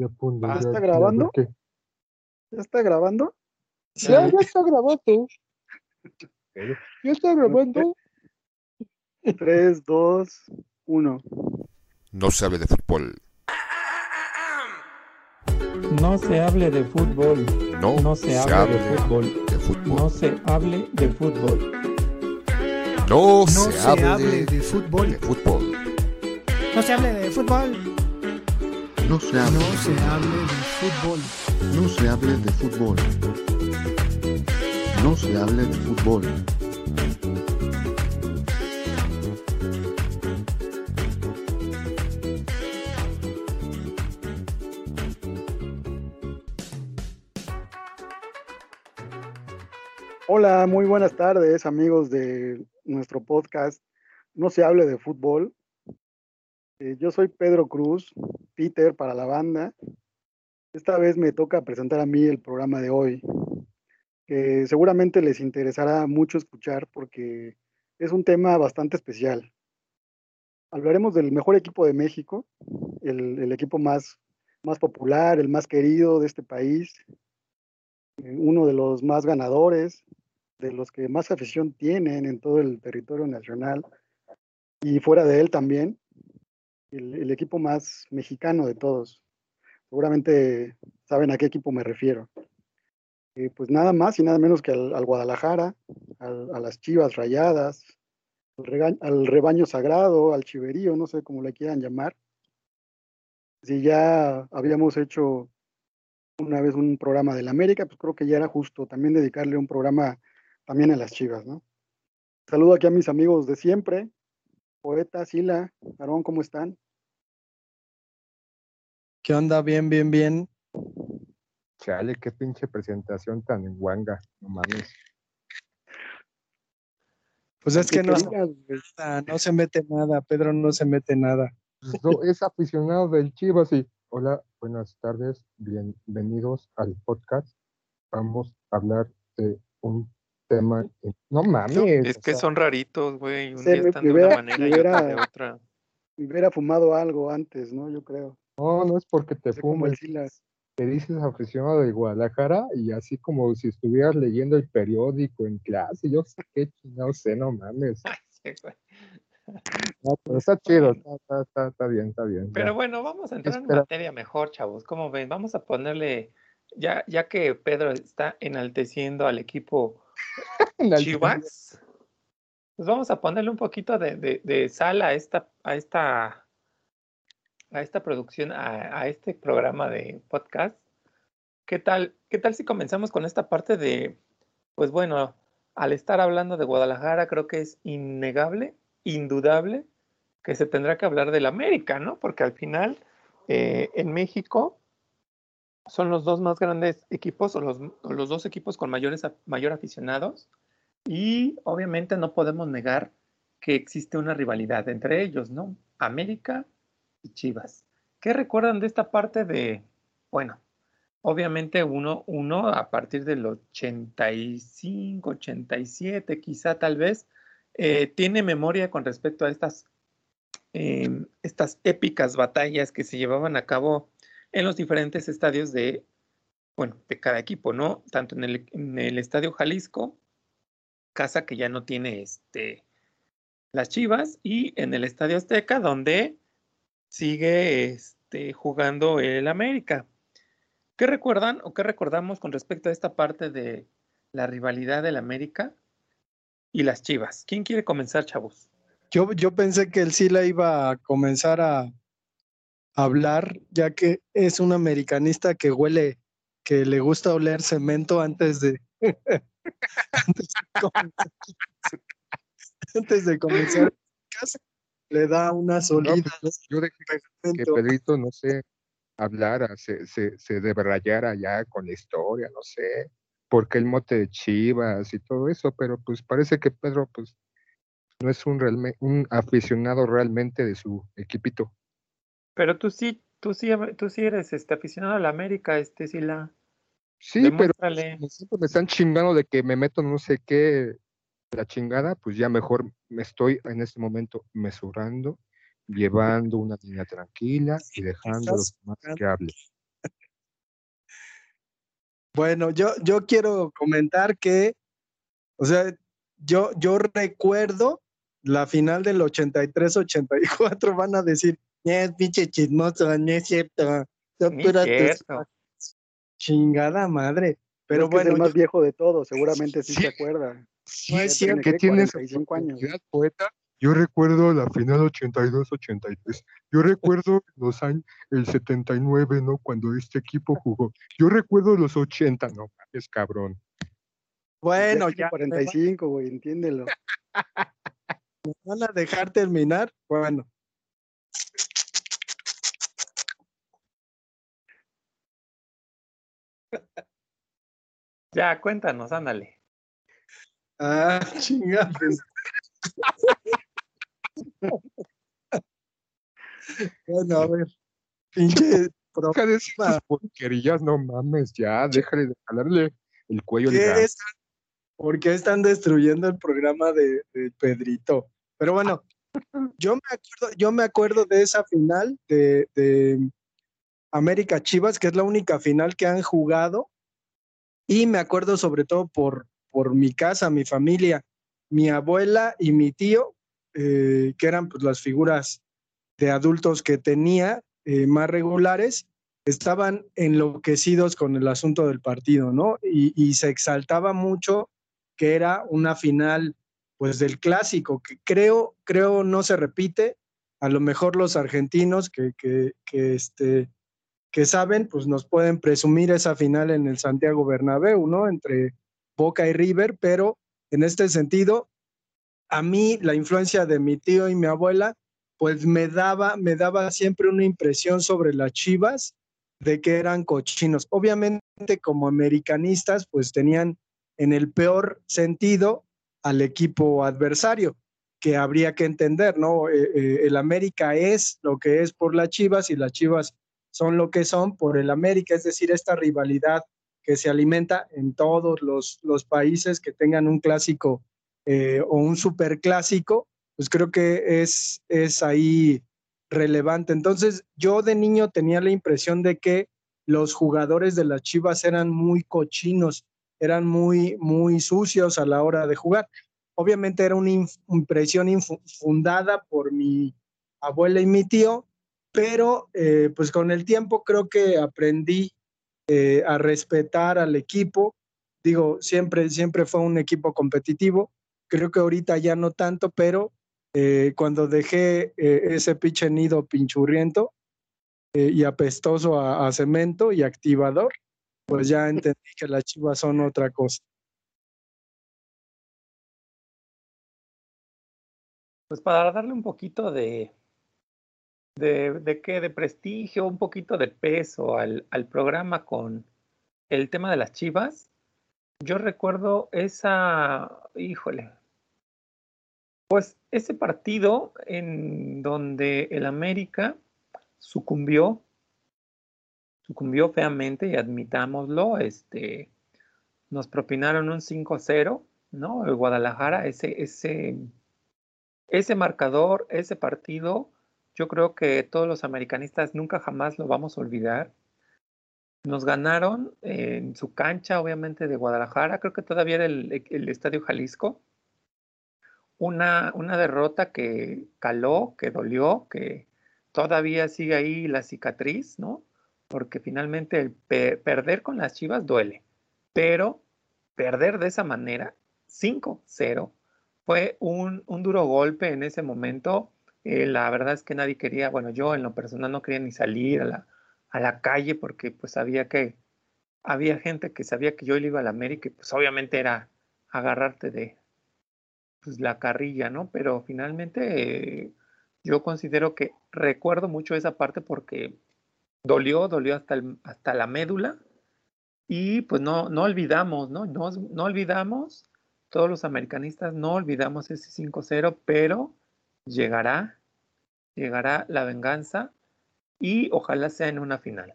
Ya, ponle, ¿Ya ya, está ya, grabando? ¿qué? ¿Ya está grabando? Ya, ya está grabando. Ya está grabando. 3, 2, 1. No sabe de fútbol. No se hable de fútbol. No, No se hable de fútbol. de fútbol. No se hable de fútbol. No, No se, se hable, hable de fútbol. de fútbol. No se hable de fútbol. No se hable, No se hable de fútbol. no se hable de fútbol. No se hable de fútbol. Hola, muy buenas tardes, amigos de nuestro podcast No se hable de fútbol. Eh, yo soy Pedro Cruz, Peter para la banda. Esta vez me toca presentar a mí el programa de hoy, que seguramente les interesará mucho escuchar porque es un tema bastante especial. Hablaremos del mejor equipo de México, el, el equipo más, más popular, el más querido de este país, eh, uno de los más ganadores, de los que más afición tienen en todo el territorio nacional y fuera de él también, el, equipo más mexicano de todos. Seguramente saben a qué equipo me refiero. Eh, pues nada más y nada menos que al, al Guadalajara, al- a las Chivas Rayadas, al, al rebaño sagrado, al chiverío, no sé cómo le quieran llamar. Si ya habíamos hecho una vez un programa del América, pues creo que ya era justo también dedicarle un programa también a las Chivas, ¿no? Saludo aquí a mis amigos de siempre, Poeta, Sila, Aarón, ¿cómo están? ¿Qué onda? Bien, bien, bien. Chale, qué pinche presentación tan guanga. No mames. Pues es que no, se digas, güey. mete nada, no se mete nada, Pedro no se mete nada. Pues, no, es aficionado del Chivas y hola, buenas tardes, bienvenidos al podcast. Vamos a hablar de un tema. No mames. Es que sea, son raritos, güey. Un día están de una manera y otro de otra. hubiera fumado algo antes, ¿no? Yo creo. No, no es porque te fumes, te dices aficionado de Guadalajara y así como si estuvieras leyendo el periódico en clase. Yo sé qué no sé, no mames. No, pero está chido, está, está, está, está bien, está bien. ya. Pero bueno, vamos a entrar en Espera. materia mejor, chavos. ¿Cómo ven? Vamos a ponerle, ya, ya que Pedro está enalteciendo al equipo Chivas, pues vamos a ponerle un poquito de, de, de sal a esta, a esta, a esta producción, a, a este programa de podcast. ¿Qué tal, qué tal si comenzamos con esta parte de, pues bueno, al estar hablando de Guadalajara, creo que es innegable, indudable, que se tendrá que hablar del América, ¿no? Porque al final, eh, en México, son los dos más grandes equipos o los, los dos equipos con mayores, mayor aficionados y obviamente no podemos negar que existe una rivalidad entre ellos, ¿no? América y Chivas. ¿Qué recuerdan de esta parte de, bueno, obviamente uno, uno a partir del 85, 87, quizá tal vez, eh, tiene memoria con respecto a estas, eh, estas épicas batallas que se llevaban a cabo en los diferentes estadios de, bueno, de cada equipo, ¿no? Tanto en el, Estadio Jalisco, casa que ya no tiene este, las Chivas, y en el Estadio Azteca, donde sigue este, jugando el América. ¿Qué recuerdan o qué recordamos con respecto a esta parte de la rivalidad del América y las Chivas? ¿Quién quiere comenzar, chavos? Yo, yo pensé que el Sila iba a comenzar a hablar, ya que es un americanista que huele, que le gusta oler cemento antes de, antes de comenzar, antes de comenzar le da una No, solida pues, yo dejé que. Pedrito, no sé, hablara, se, se, se debrayara ya con la historia, no sé, porque el mote de Chivas y todo eso, pero pues parece que Pedro, pues, no es un, realme- un aficionado realmente de su equipito. Pero tú sí, tú sí, tú sí eres este, aficionado a la América, este sí la. Sí, pero Demuéstrale. como siempre me están chingando de que me meto no sé qué, la chingada, pues ya mejor me estoy en este momento mesurando, llevando una línea tranquila y dejando a los demás que hablen. Bueno, yo, yo quiero comentar que, o sea, yo, yo recuerdo la final del 83-84, van a decir, es pinche chismoso, no es cierto. son puras tus- cierto. Chingada madre. Pero Es que es bueno, el más yo- viejo de todos, seguramente sí, Sí. se acuerda. Sí, No es Ya cierto. que ¿qué? tienes 45 años. poeta. Yo recuerdo la final 82-83. Yo recuerdo los años, el 79, ¿no? Cuando este equipo jugó. Yo recuerdo los 80, no mames, cabrón. bueno, tiene ya me 45, güey, entiéndelo. van a dejar terminar. Bueno, Ya, cuéntanos, ándale. ah, chingada. bueno, a ver. Pinche Deja de decir tus porquerías, no mames, ya, déjale de jalarle el cuello ¿Qué es? ¿Por qué están destruyendo el programa de, de Pedrito? Pero bueno, yo me acuerdo, yo me acuerdo de esa final de, de América Chivas, que es la única final que han jugado. Y me acuerdo sobre todo por, por mi casa, mi familia, mi abuela y mi tío, eh, que eran pues, las figuras de adultos que tenía eh, más regulares, estaban enloquecidos con el asunto del partido, ¿no? Y, y se exaltaba mucho que era una final, pues, del clásico, que creo, creo no se repite. A lo mejor los argentinos que, que, que, este, que saben, pues nos pueden presumir esa final en el Santiago Bernabéu, ¿no? Entre Boca y River, pero en este sentido, a mí la influencia de mi tío y mi abuela, pues me daba, me daba siempre una impresión sobre las Chivas de que eran cochinos. Obviamente como americanistas, pues tenían en el peor sentido al equipo adversario, que habría que entender, ¿no? Eh, eh, el América es lo que es por las Chivas y las Chivas son lo que son por el América, es decir, esta rivalidad que se alimenta en todos los, países que tengan un clásico eh, o un superclásico, pues creo que es, es ahí relevante. Entonces, yo de niño tenía la impresión de que los jugadores de las Chivas eran muy cochinos, eran muy, muy sucios a la hora de jugar. Obviamente era una impresión infu- fundada por mi abuela y mi tío, pero eh, pues con el tiempo creo que aprendí eh, a respetar al equipo. Digo, siempre, siempre fue un equipo competitivo. Creo que ahorita ya no tanto, pero eh, cuando dejé ese pinche nido pinchurriento y apestoso a, a cemento y activador, pues ya entendí que las chivas son otra cosa. Pues para darle un poquito de, de, de qué, de prestigio, un poquito de peso al, al programa con el tema de las chivas, yo recuerdo esa, híjole, pues ese partido en donde el América sucumbió, sucumbió feamente y admitámoslo, este, nos propinaron un 5-0, ¿no? El Guadalajara, ese, ese, ese marcador, ese partido, yo creo que todos los americanistas nunca jamás lo vamos a olvidar. Nos ganaron en su cancha, obviamente, de Guadalajara, creo que todavía era el, el Estadio Jalisco. Una, una derrota que caló, que dolió, que todavía sigue ahí la cicatriz, ¿no? Porque finalmente perder con las Chivas duele, pero perder de esa manera, 5-0, fue un, un duro golpe en ese momento. Eh, la verdad es que nadie quería, bueno, yo en lo personal no quería ni salir a la, a la calle porque pues sabía que había gente que sabía que yo iba a la América y pues obviamente era agarrarte de pues, la carrilla, ¿no? Pero finalmente eh, yo considero que recuerdo mucho esa parte porque dolió, dolió hasta, el, hasta la médula y pues no, no olvidamos, ¿no? No, no olvidamos, todos los americanistas no olvidamos ese 5-0, pero llegará, llegará la venganza y ojalá sea en una final.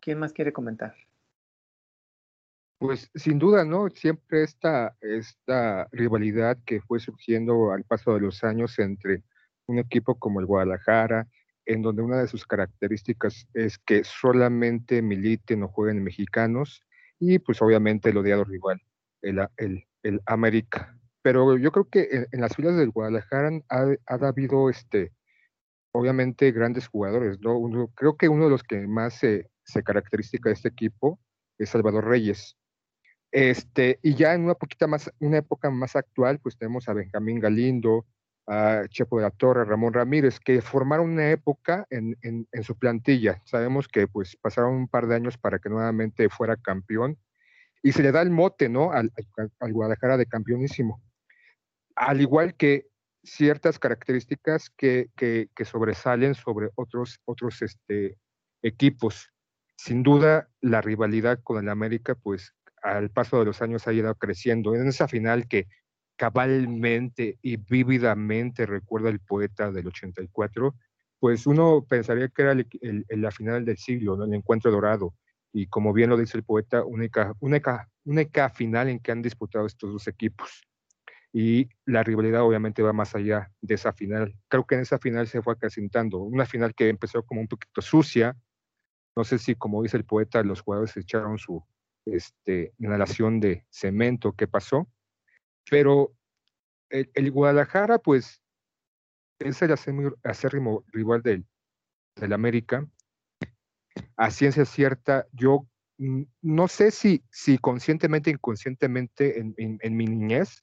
¿Quién más quiere comentar? Pues sin duda, ¿no? Siempre esta, esta rivalidad que fue surgiendo al paso de los años entre un equipo como el Guadalajara en donde una de sus características es que solamente militen o jueguen mexicanos y pues obviamente el odiado rival, el, el, el América. Pero yo creo que en, las filas del Guadalajara ha, ha habido este, obviamente grandes jugadores, ¿no? Uno, creo que uno de los que más se, se caracteriza de este equipo es Salvador Reyes. Este, y ya en una poquita más, una época más actual, pues tenemos a Benjamín Galindo, a Chepo de la Torre, Ramón Ramírez, que formaron una época en, su plantilla. Sabemos que pues pasaron un par de años para que nuevamente fuera campeón y se le da el mote, ¿no? Al, al Guadalajara de campeonísimo. Al igual que ciertas características que, sobresalen sobre otros, otros este, equipos. Sin duda, la rivalidad con el América, pues al paso de los años ha ido creciendo. En esa final que cabalmente y vívidamente recuerda el poeta del 84, pues uno pensaría que era el, la final del siglo, el encuentro dorado. Y como bien lo dice el poeta, única, única, única final en que han disputado estos dos equipos. Y la rivalidad obviamente va más allá de esa final. Creo que en esa final se fue acrecentando. Una final que empezó como un poquito sucia. No sé si, como dice el poeta, los jugadores echaron su este, inhalación de cemento, ¿qué pasó? Pero el, el Guadalajara, pues, es el acérrimo rival del, del América. A ciencia cierta, yo no sé si, si conscientemente inconscientemente en, en, en, mi niñez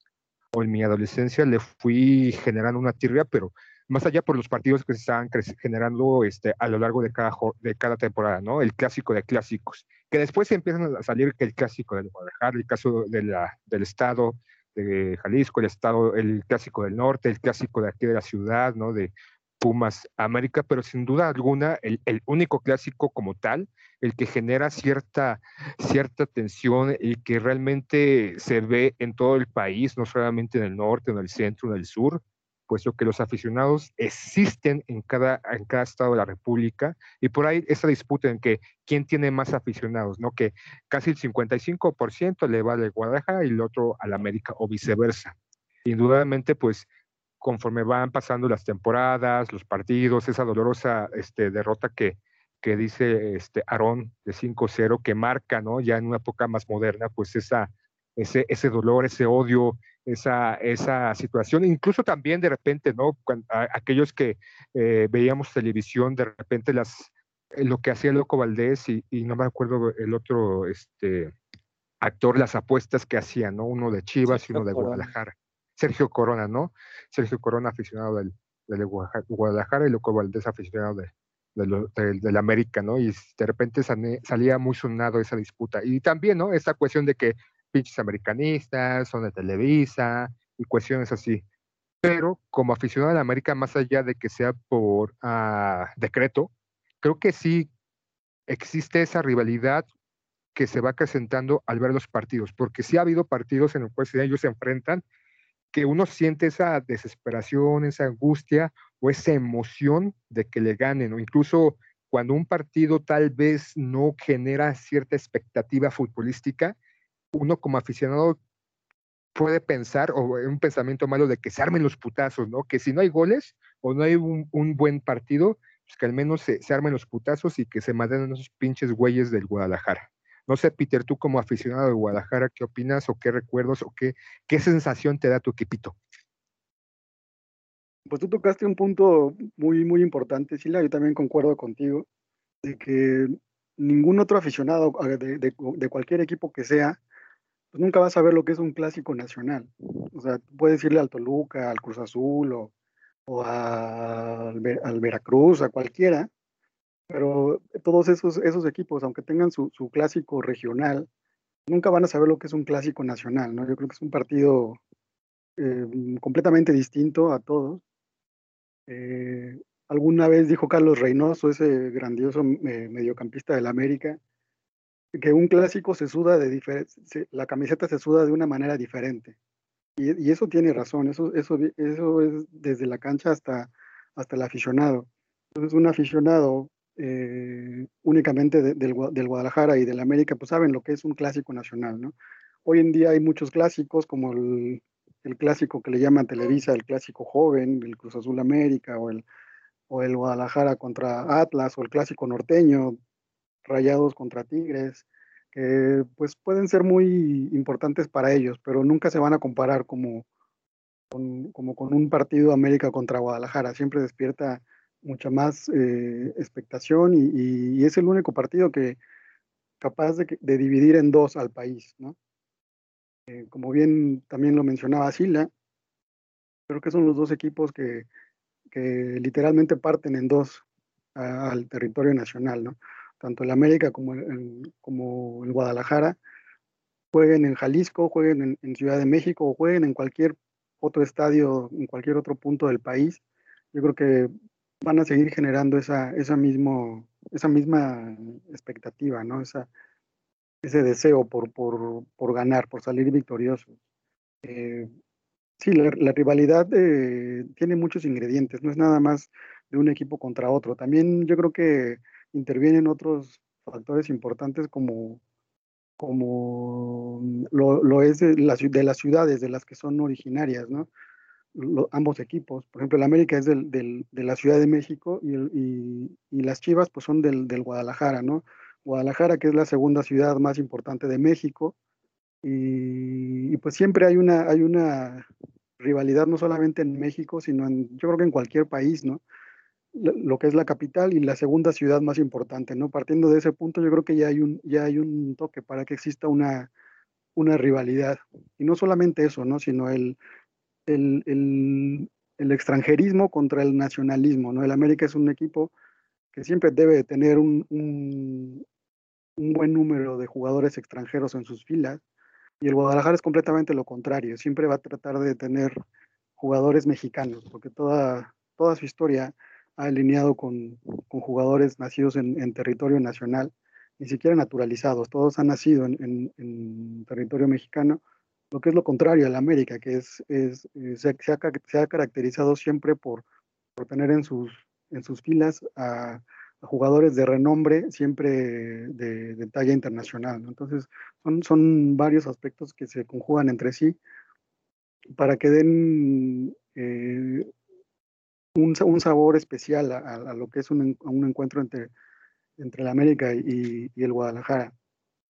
o en mi adolescencia le fui generando una tirria, pero más allá por los partidos que se estaban generando este, a lo largo de cada, de cada temporada, ¿no? El clásico de clásicos, que después empiezan a salir que el clásico del Guadalajara, el caso de la, del estado de Jalisco, el estado, el clásico del norte, el clásico de aquí de la ciudad, ¿no? De Pumas América, pero sin duda alguna el, el, único clásico como tal, el que genera cierta, cierta tensión y que realmente se ve en todo el país, no solamente en el norte, en el centro, en el sur, puesto que los aficionados existen en cada, en cada estado de la República y por ahí esa disputa en que quién tiene más aficionados, ¿no? Que casi el 55% le va al Guadalajara y el otro al América o viceversa. Indudablemente, pues conforme van pasando las temporadas, los partidos, esa dolorosa este, derrota que, que dice este Aarón de 5-0, que marca, ¿no? Ya en una época más moderna, pues esa, ese, ese dolor, ese odio, esa, esa situación, incluso también de repente, ¿no? Cuando, a, aquellos que eh, veíamos televisión, de repente las, eh, lo que hacía Loco Valdés y, y, no me acuerdo el otro este, actor, las apuestas que hacía, ¿no? Uno de Chivas y uno de. Guadalajara. Sergio Corona, ¿no? Sergio Corona, aficionado del, del Guadalajara y Loco Valdés, aficionado de, del, América, ¿no? Y de repente salía muy sonado esa disputa. Y también, ¿no? Esa cuestión de que pinches americanistas, son de Televisa y cuestiones así. Pero como aficionado a la América, más allá de que sea por uh, decreto, creo que sí existe esa rivalidad que se va acrecentando al ver los partidos, porque sí ha habido partidos en los cuales ellos se enfrentan que uno siente esa desesperación, esa angustia o esa emoción de que le ganen, o incluso cuando un partido tal vez no genera cierta expectativa futbolística, uno como aficionado puede pensar, o un pensamiento malo de que se armen los putazos, ¿no? Que si no hay goles o no hay un, buen partido, pues que al menos se, se, armen los putazos y que se maten esos pinches güeyes del Guadalajara. No sé, Peter, tú como aficionado de Guadalajara, ¿qué opinas o qué recuerdos o qué, qué sensación te da tu equipito? Pues tú tocaste un punto muy, muy importante, Sila, yo también concuerdo contigo, de que ningún otro aficionado de, de, cualquier equipo que sea, pues nunca vas a ver lo que es un clásico nacional. O sea, puedes irle al Toluca, al Cruz Azul o, o al, al, Veracruz, a cualquiera, pero todos esos, esos equipos, aunque tengan su, su, clásico regional, nunca van a saber lo que es un clásico nacional, ¿no? Yo creo que es un partido eh, completamente distinto a todos. Eh, alguna vez dijo Carlos Reynoso, ese grandioso eh, mediocampista del América, que un clásico se suda de diferente, la camiseta se suda de una manera diferente. Y, y, eso tiene razón, eso, eso, eso es desde la cancha hasta, hasta el aficionado. Entonces un aficionado eh, únicamente de, del, Guadalajara y del América, pues saben lo que es un clásico nacional. Hoy en día hay muchos clásicos, como el, clásico que le llaman Televisa, el clásico joven, el Cruz Azul América o el, Guadalajara contra Atlas, o el clásico norteño, Rayados contra Tigres, que pues pueden ser muy importantes para ellos, pero nunca se van a comparar como con un partido América contra Guadalajara. Siempre despierta mucha más eh, expectación y, es el único partido que capaz de, dividir en dos al país, ¿no? Eh, como bien también lo mencionaba Sila, creo que son los dos equipos que, literalmente parten en dos al territorio nacional, ¿no? Tanto el América como el, como el Guadalajara jueguen en Jalisco, jueguen en, en Ciudad de México o jueguen en cualquier otro estadio, en cualquier otro punto del país. Yo creo que van a seguir generando esa, esa, mismo, esa misma expectativa, ¿no? Esa, ese deseo por, por, por ganar, por salir victorioso. Eh, sí, la, rivalidad eh, tiene muchos ingredientes, no es nada más de un equipo contra otro. También yo creo que intervienen otros factores importantes como, como lo, lo es de, la, de, las ciudades de las que son originarias, ¿no? Lo, ambos equipos. Por ejemplo, el América es del, del, de la Ciudad de México y, y, y las Chivas pues son del, del, Guadalajara, ¿no? Guadalajara, que es la segunda ciudad más importante de México, y, y, pues siempre hay una, hay una rivalidad no solamente en México, sino en, yo creo que en cualquier país, ¿no? Lo que es la capital y la segunda ciudad más importante, ¿no? Partiendo de ese punto, yo creo que ya hay un, ya hay un toque para que exista una, una rivalidad. Y no solamente eso, ¿no? Sino el, el, el, extranjerismo contra el nacionalismo, ¿no? El América es un equipo que siempre debe de tener un, un, buen número de jugadores extranjeros en sus filas, y el Guadalajara es completamente lo contrario, siempre va a tratar de tener jugadores mexicanos, porque toda, toda su historia ha alineado con, con jugadores nacidos en, territorio nacional, ni siquiera naturalizados, todos han nacido en territorio mexicano, lo que es lo contrario a la América, que es, es se, ha, caracterizado siempre por, tener en sus, en sus filas a, jugadores de renombre, siempre de, talla internacional. Entonces, son, varios aspectos que se conjugan entre sí para que den eh, un, sabor especial a, lo que es un, un encuentro entre, entre la América y el Guadalajara.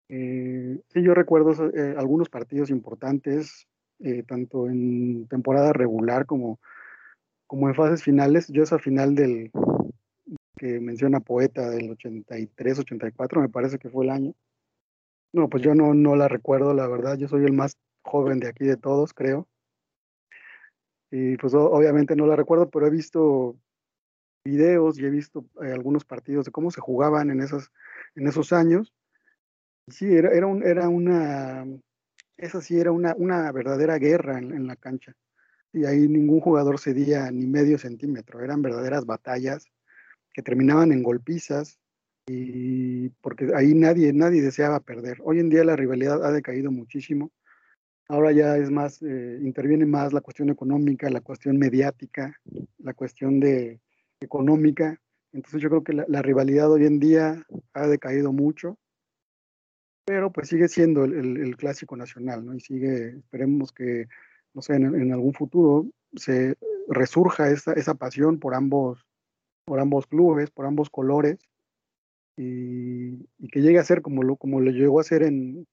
Eh, sí, yo recuerdo eh, algunos partidos importantes, eh, tanto en temporada regular como, como en fases finales. Yo esa final del que menciona Poeta del 83-84, me parece que fue el año. No, pues yo no, la recuerdo, la verdad. Yo soy el más joven de aquí de todos, creo. Y pues obviamente no la recuerdo, pero he visto videos y he visto eh, algunos partidos de cómo se jugaban en, esas, en esos años. Sí, era, era, un, era una, esa sí era una, una verdadera guerra en, en, la cancha. Y ahí ningún jugador cedía ni medio centímetro, eran verdaderas batallas que terminaban en golpizas, y porque ahí nadie, nadie deseaba perder. Hoy en día la rivalidad ha decaído muchísimo. Ahora ya es más, eh, interviene más la cuestión económica, la cuestión mediática, la cuestión de económica. Entonces yo creo que la, la rivalidad hoy en día ha decaído mucho pero pues sigue siendo el, clásico nacional, ¿no? Y sigue, esperemos que, no sé, en, en algún futuro se resurja esa, esa, pasión por ambos, por ambos clubes, por ambos colores, y, que llegue a ser como lo, como lo llegó a ser en,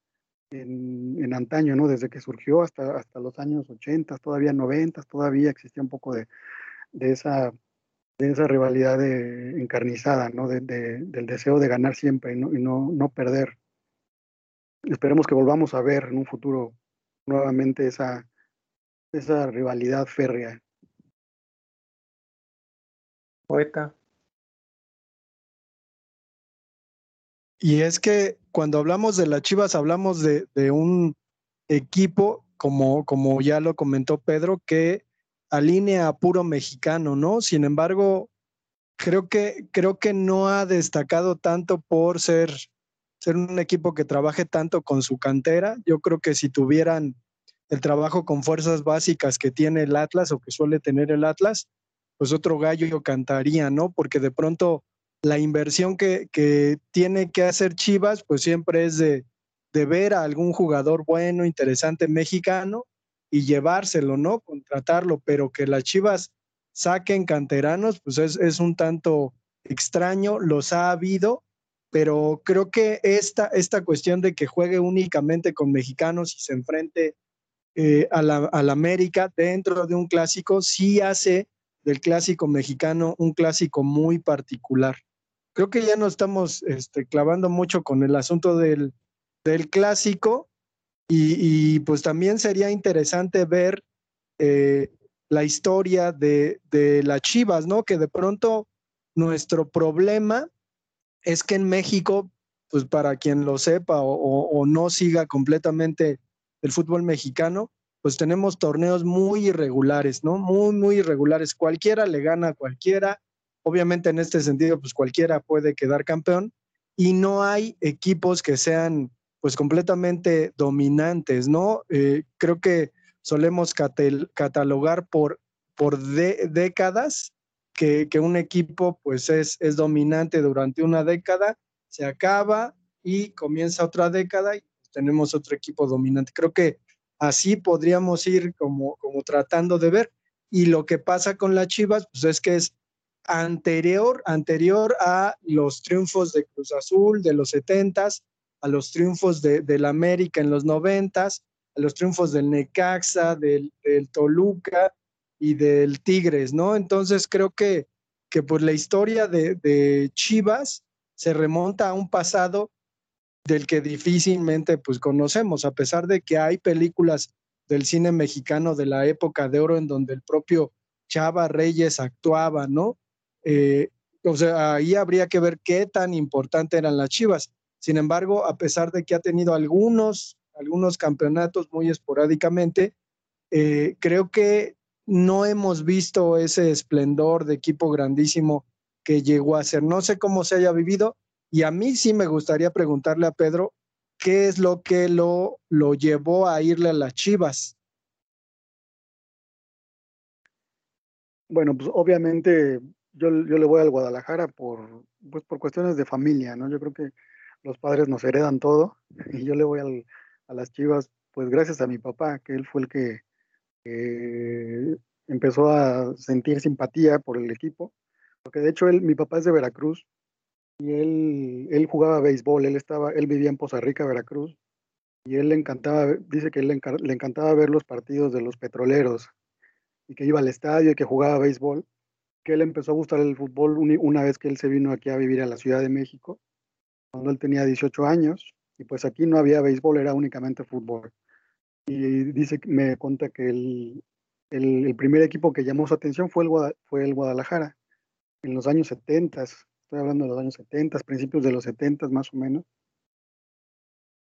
en, antaño, ¿no? Desde que surgió hasta, hasta los años 80, todavía 90, todavía existía un poco de, de esa de esa rivalidad de, encarnizada, ¿no? De, de, del deseo de ganar siempre y y no, no perder esperemos que volvamos a ver en un futuro nuevamente esa, esa rivalidad férrea. Poeta. Y es que cuando hablamos de las Chivas hablamos de, de un equipo, como, como ya lo comentó Pedro, que alinea a puro mexicano, ¿no? Sin embargo, creo que, creo que no ha destacado tanto por ser ser un equipo que trabaje tanto con su cantera. Yo creo que si tuvieran el trabajo con fuerzas básicas que tiene el Atlas o que suele tener el Atlas, pues otro gallo cantaría, ¿no? Porque de pronto la inversión que, que tiene que hacer Chivas, pues siempre es de, de ver a algún jugador bueno, interesante mexicano y llevárselo, ¿no? Contratarlo, pero que las Chivas saquen canteranos, pues es, es un tanto extraño, los ha habido, pero creo que esta, esta cuestión de que juegue únicamente con mexicanos y se enfrente eh, a, la, a la América dentro de un clásico, sí hace del clásico mexicano un clásico muy particular. Creo que ya no estamos este, clavando mucho con el asunto del, del clásico y, y, pues también sería interesante ver eh, la historia de, de las Chivas, ¿no? Que de pronto nuestro problema es que en México, pues para quien lo sepa o, no siga completamente el fútbol mexicano, pues tenemos torneos muy irregulares, ¿no? Muy, muy irregulares. Cualquiera le gana a cualquiera. Obviamente en este sentido, pues cualquiera puede quedar campeón y no hay equipos que sean pues completamente dominantes, ¿no? Eh, creo que solemos catalogar por, por décadas que, un equipo pues es, es dominante durante una década, se acaba y comienza otra década y tenemos otro equipo dominante. Creo que así podríamos ir como, como tratando de ver. Y lo que pasa con las Chivas, pues es que es anterior, anterior a los triunfos de Cruz Azul de los setentas, a los triunfos de, del América en los noventas, a los triunfos del Necaxa, del, del, Toluca y del Tigres, ¿no? Entonces creo que, que pues la historia de, Chivas se remonta a un pasado del que difícilmente pues conocemos, a pesar de que hay películas del cine mexicano de la época de oro en donde el propio Chava Reyes actuaba, ¿no? Eh, o sea, ahí habría que ver qué tan importante eran las Chivas. Sin embargo, a pesar de que ha tenido algunos, algunos campeonatos muy esporádicamente, eh, creo que no hemos visto ese esplendor de equipo grandísimo que llegó a ser. No sé cómo se haya vivido, y a mí sí me gustaría preguntarle a Pedro qué es lo que lo, lo llevó a irle a las Chivas. Bueno, pues obviamente yo, yo le voy al Guadalajara por, pues por cuestiones de familia, ¿no? Yo creo que los padres nos heredan todo y yo le voy al, a las Chivas, pues gracias a mi papá, que él fue el que eh, empezó a sentir simpatía por el equipo, porque de hecho mi papá es de Veracruz y él, él jugaba béisbol, él estaba, él vivía en Poza Rica, Veracruz, y él le encantaba, dice que él le encantaba ver los partidos de los petroleros y que iba al estadio y que jugaba béisbol, que él empezó a gustar el fútbol una vez que él se vino aquí a vivir a la Ciudad de México, cuando él tenía 18 años, y pues aquí no había béisbol, era únicamente fútbol. Y dice, me cuenta que el, el, primer equipo que llamó su atención fue el, fue el Guadalajara, en los años 70, estoy hablando de los años 70, principios de los 70 más o menos.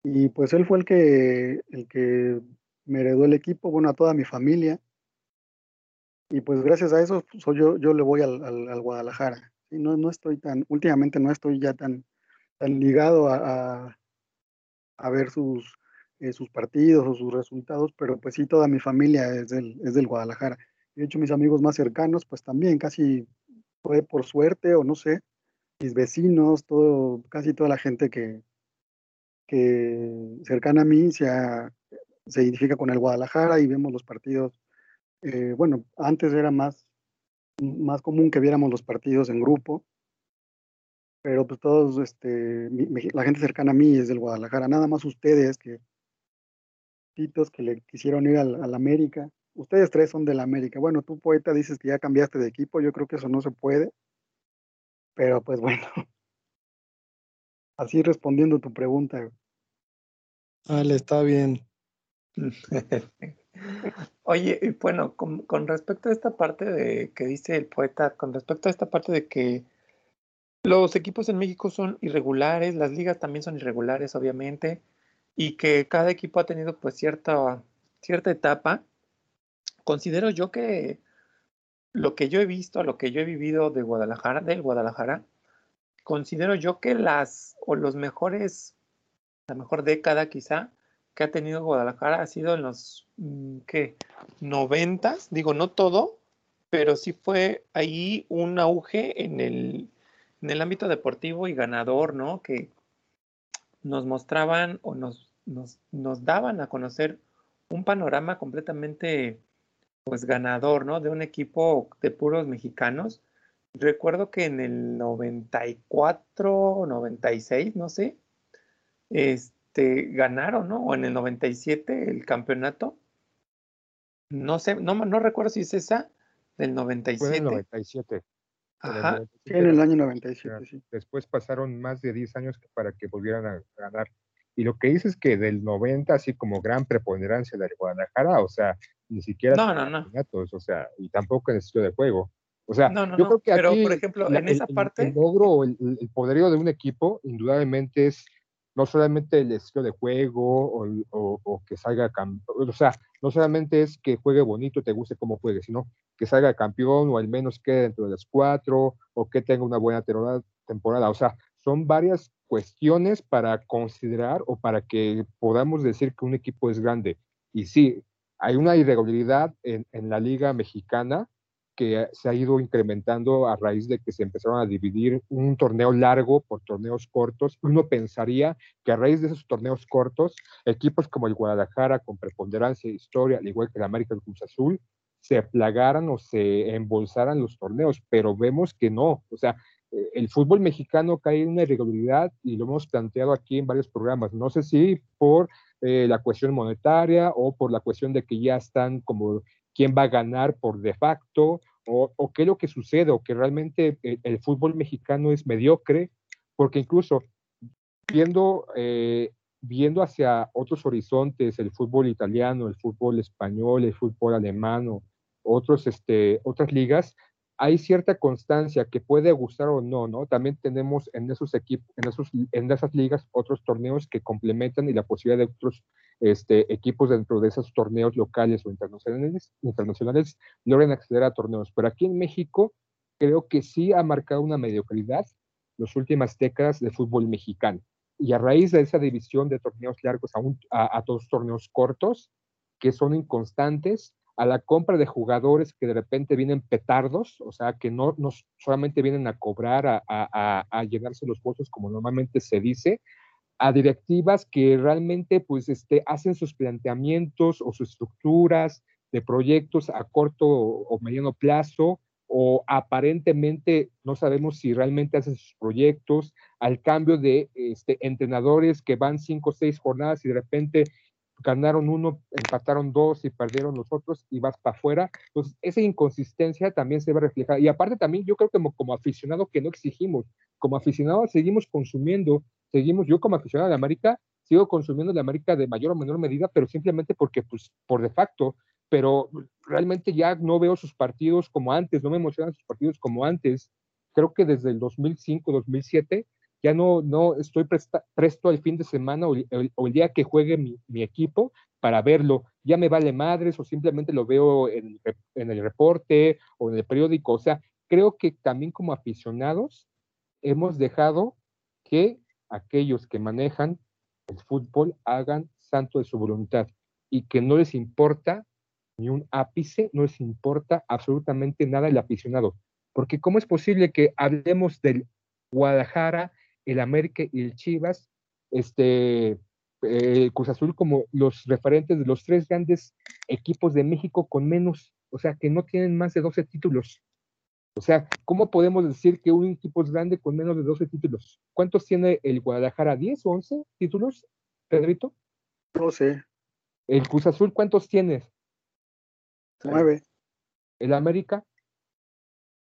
Y pues él fue el que, el que me heredó el equipo, bueno, a toda mi familia. Y pues gracias a eso, pues, yo, yo le voy al, al, al Guadalajara. ¿sí? No, no estoy tan, últimamente no estoy ya tan, tan ligado a, a ver sus, eh, sus partidos o sus resultados, pero pues sí, toda mi familia es del, es del Guadalajara. De hecho, mis amigos más cercanos, pues también casi fue por suerte o no sé, mis vecinos, todo, casi toda la gente que, que cercana a mí se, se identifica con el Guadalajara y vemos los partidos. Eh, bueno, antes era más, más común que viéramos los partidos en grupo, pero pues todos, este, la gente cercana a mí es del Guadalajara, nada más ustedes que que le quisieron ir al, al América. Ustedes tres son del América. Bueno, tú poeta dices que ya cambiaste de equipo, yo creo que eso no se puede. Pero pues bueno, así respondiendo tu pregunta. Vale, está bien. Oye, bueno, con, con, respecto a esta parte de que dice el poeta, con respecto a esta parte de que los equipos en México son irregulares, las ligas también son irregulares, obviamente, y que cada equipo ha tenido pues cierta, cierta etapa, considero yo que lo que yo he visto, lo que yo he vivido de Guadalajara, del Guadalajara, considero yo que las o los mejores, la mejor década quizá que ha tenido Guadalajara ha sido en los mm, ¿qué? noventas, digo no todo, pero sí fue ahí un auge en el, en el ámbito deportivo y ganador, ¿no? Que nos mostraban o nos, nos, nos daban a conocer un panorama completamente pues ganador, ¿no? De un equipo de puros mexicanos. Recuerdo que en el 94, 96, no sé, este, ganaron, ¿no? O en el 97 el campeonato. No sé, no, no recuerdo si es esa del Fue en 97. el 97. En el Ajá. 97 Sí, en el año Ya, 97, sí. Después pasaron más de 10 años para que volvieran a ganar. Y lo que dice es que del 90, así como gran preponderancia de Guadalajara, o sea, ni siquiera No, no, no. o sea, y tampoco en el estilo de juego. O sea, No, no, yo no, creo que pero, aquí por ejemplo, la- en el- esa el- parte- el logro el- el poderío de un equipo, indudablemente es no solamente el estilo de juego o, o- o que salga campeón, o sea, no solamente es que juegue bonito, te guste cómo juegue, sino que salga campeón o al menos quede dentro de las cuatro o que tenga una buena temporada. O sea, son varias cuestiones para considerar o para que podamos decir que un equipo es grande. Y sí, hay una irregularidad en, en la liga mexicana que se ha ido incrementando a raíz de que se empezaron a dividir un torneo largo por torneos cortos. Uno pensaría que a raíz de esos torneos cortos, equipos como el Guadalajara, con preponderancia e historia, al igual que el América y el Cruz Azul, se plagaran o se embolsaran los torneos, pero vemos que no. O sea, eh, el fútbol mexicano cae en una irregularidad y lo hemos planteado aquí en varios programas. No sé si por eh, la cuestión monetaria o por la cuestión de que ya están como quién va a ganar por de facto o, o qué es lo que sucede o que realmente el, fútbol mexicano es mediocre, porque incluso viendo, eh, viendo hacia otros horizontes, el fútbol italiano, el fútbol español, el fútbol alemán, o otros, este, otras ligas, hay cierta constancia que puede gustar o no, ¿no? También tenemos en esos equipos, en, en esas ligas otros torneos que complementan y la posibilidad de otros este, equipos dentro de esos torneos locales o internacionales, internacionales logren acceder a torneos. Pero aquí en México creo que sí ha marcado una mediocridad las últimas décadas de fútbol mexicano. Y a raíz de esa división de torneos largos a, un, a, todos torneos cortos, que son inconstantes, a la compra de jugadores que de repente vienen petardos, o sea, que no, solamente vienen a cobrar, a, a, a, llenarse los bolsos como normalmente se dice, a directivas que realmente pues este, hacen sus planteamientos o sus estructuras de proyectos a corto o mediano plazo, o aparentemente no sabemos si realmente hacen sus proyectos, al cambio de este, entrenadores que van cinco o seis jornadas y de repente ganaron uno, empataron dos y perdieron los otros y vas para afuera. Entonces, esa inconsistencia también se ve reflejada. Y aparte también yo creo que como, como aficionado que no exigimos, como aficionado seguimos consumiendo, seguimos, yo como aficionado de América, sigo consumiendo la América de mayor o menor medida, pero simplemente porque, pues, por de facto, pero realmente ya no veo sus partidos como antes, no me emocionan sus partidos como antes. Creo que desde el 2005, 2007, ya no, no estoy presta, presto al fin de semana o el, o el día que juegue mi, mi, equipo para verlo. Ya me vale madres o simplemente lo veo en, en, el reporte o en el periódico. O sea, creo que también como aficionados hemos dejado que aquellos que manejan el fútbol hagan santo de su voluntad y que no les importa ni un ápice, no les importa absolutamente nada el aficionado. Porque ¿cómo es posible que hablemos del Guadalajara, el América y el Chivas, este, el Cruz Azul como los referentes de los tres grandes equipos de México con menos, o sea, que no tienen más de 12 títulos. O sea, ¿cómo podemos decir que un equipo es grande con menos de 12 títulos? ¿Cuántos tiene el Guadalajara? ¿10 o 11 títulos, Pedrito? 12. ¿El Cruz Azul cuántos tienes? 9. ¿El América?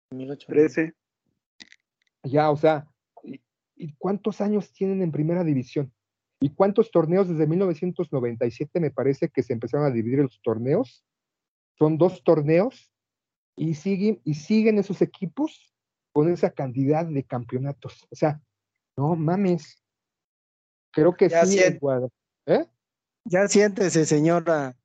13. Ya, o sea, ¿y cuántos años tienen en primera división? ¿Y cuántos torneos desde 1997 me parece que se empezaron a dividir los torneos? Son dos torneos y siguen, y siguen esos equipos con esa cantidad de campeonatos. O sea, no mames. Creo que ya sí. Siente, ¿Eh? Ya siéntese, señora.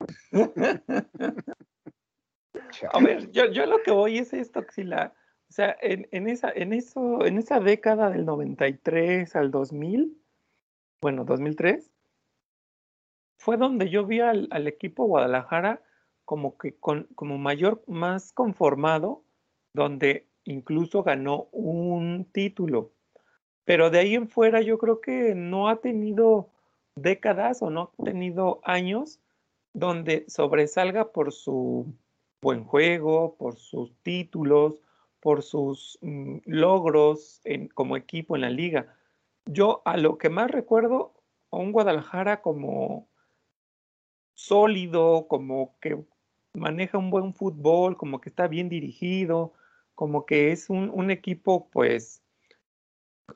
A ver, yo, yo lo que voy es esto, Xila. O sea, en, en, esa, en, eso, en esa década del 93 al 2000, bueno, 2003, fue donde yo vi al, al equipo Guadalajara como que con, como mayor, más conformado, donde incluso ganó un título. Pero de ahí en fuera yo creo que no ha tenido décadas o no ha tenido años donde sobresalga por su buen juego, por sus títulos, por sus mm, logros como equipo en la liga. Yo a lo que más recuerdo, a un Guadalajara como sólido, como que maneja un buen fútbol, como que está bien dirigido, como que es un, un equipo, pues,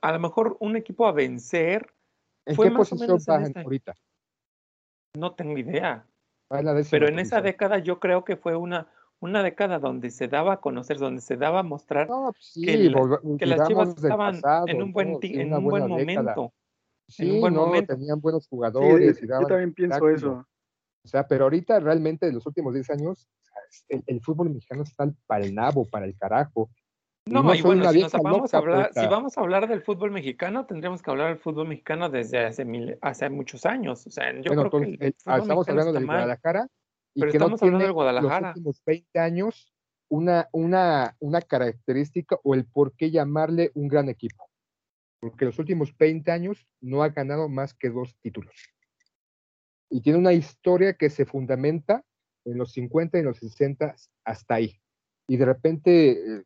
a lo mejor un equipo a vencer. ¿En Fue qué más posición en va esta- ahorita? No tengo idea. En Pero en esa década yo creo que fue una, una década donde se daba a conocer, donde se daba a mostrar No, pues sí, que, la- volva- que las Chivas estaban pasado, en un buen, en un buen década. momento. Sí, un buen no, momento. tenían buenos Sí, jugadores y yo también pienso eso. O sea, pero ahorita realmente en los últimos 10 años, el, el fútbol mexicano está para el nabo, para el carajo. No, no y bueno, si nos vamos a hablar, si vamos a hablar del fútbol mexicano, tendríamos que hablar del fútbol mexicano desde hace mil, hace muchos años. O sea, yo Bueno, creo que entonces, el el- fútbol estamos hablando del mal. Guadalajara y pero que no estamos hablando tiene del Guadalajara. los últimos 20 años una, una, una característica o el por qué llamarle un gran equipo. Porque los últimos 20 años no ha ganado más que dos títulos. Y tiene una historia que se fundamenta en los 50 y en los 60 hasta ahí. Y de repente, eh,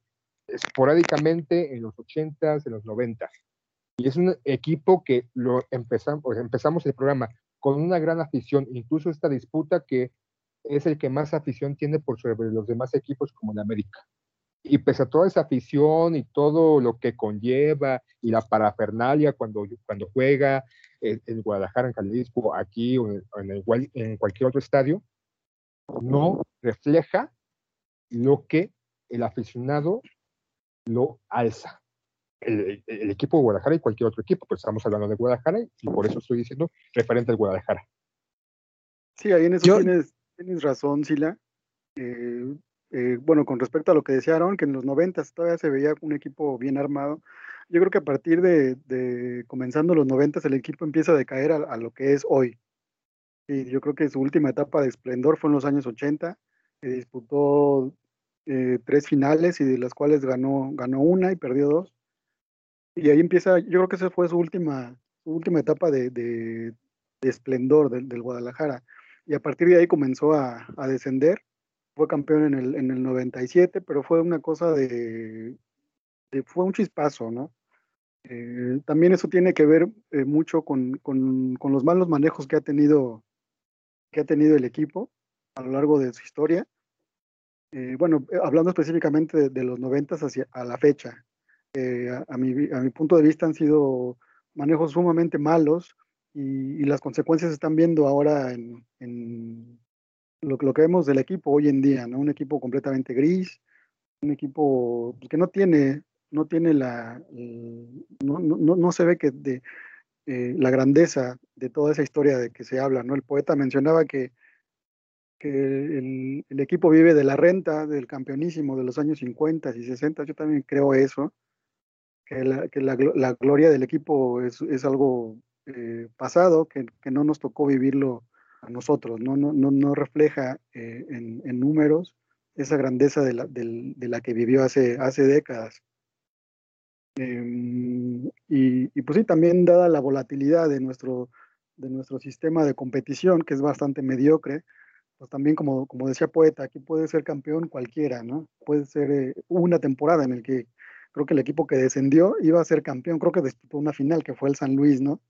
esporádicamente, en los 80, en los 90. Y es un equipo que lo empezamos, empezamos el programa con una gran afición, incluso esta disputa que es el que más afición tiene por sobre los demás equipos como el América. Y pese a toda esa afición y todo lo que conlleva y la parafernalia cuando, cuando juega en, en Guadalajara, en Jalisco, aquí o en, en, el, en cualquier otro estadio, no refleja lo que el aficionado lo alza. El, el, el, equipo de Guadalajara y cualquier otro equipo, pues estamos hablando de Guadalajara y por eso estoy diciendo referente al Guadalajara. Sí, ahí en eso Yo- tienes, tienes razón, Sila. Eh, eh, bueno, con respecto a lo que decía Aaron, que en los 90 todavía se veía un equipo bien armado. Yo creo que a partir de, comenzando los 90 el equipo empieza a decaer a, lo que es hoy. Y yo creo que su última etapa de esplendor fue en los años 80. que disputó eh, tres finales y de las cuales ganó, ganó una y perdió dos. Y ahí empieza, yo creo que esa fue su última, última etapa de esplendor del, del, Guadalajara. Y a partir de ahí comenzó a, a, descender. Fue campeón en el, en el 97, pero fue una cosa de, de fue un chispazo, ¿no? Eh, también eso tiene que ver eh, mucho con, con, con, los malos manejos que ha tenido que ha tenido el equipo a lo largo de su historia. Eh, bueno, hablando específicamente de, de los 90 hacia a la fecha, eh, a, a, mi, a, mi, punto de vista han sido manejos sumamente malos y, y las consecuencias se están viendo ahora en, en lo, que vemos del equipo hoy en día, ¿no? Un equipo completamente gris, un equipo que no tiene, no tiene la, no, no, no se ve que de, eh, la grandeza de toda esa historia de que se habla, ¿no? El poeta mencionaba que, que el, el, equipo vive de la renta del campeonísimo de los años 50 y 60, yo también creo eso, que la, que la, la gloria del equipo es, es algo eh, pasado, que, que, no nos tocó vivirlo a nosotros, no, no, no, no refleja eh, en, números esa grandeza de la, de, la que vivió hace, hace décadas. Eh, y, y, pues sí, también dada la volatilidad de nuestro, de nuestro sistema de competición, que es bastante mediocre, pues también como, como decía Poeta, aquí puede ser campeón cualquiera, ¿no? Puede ser eh, una temporada en el que creo que el equipo que descendió iba a ser campeón, creo que disputó una final que fue el San Luis, ¿no?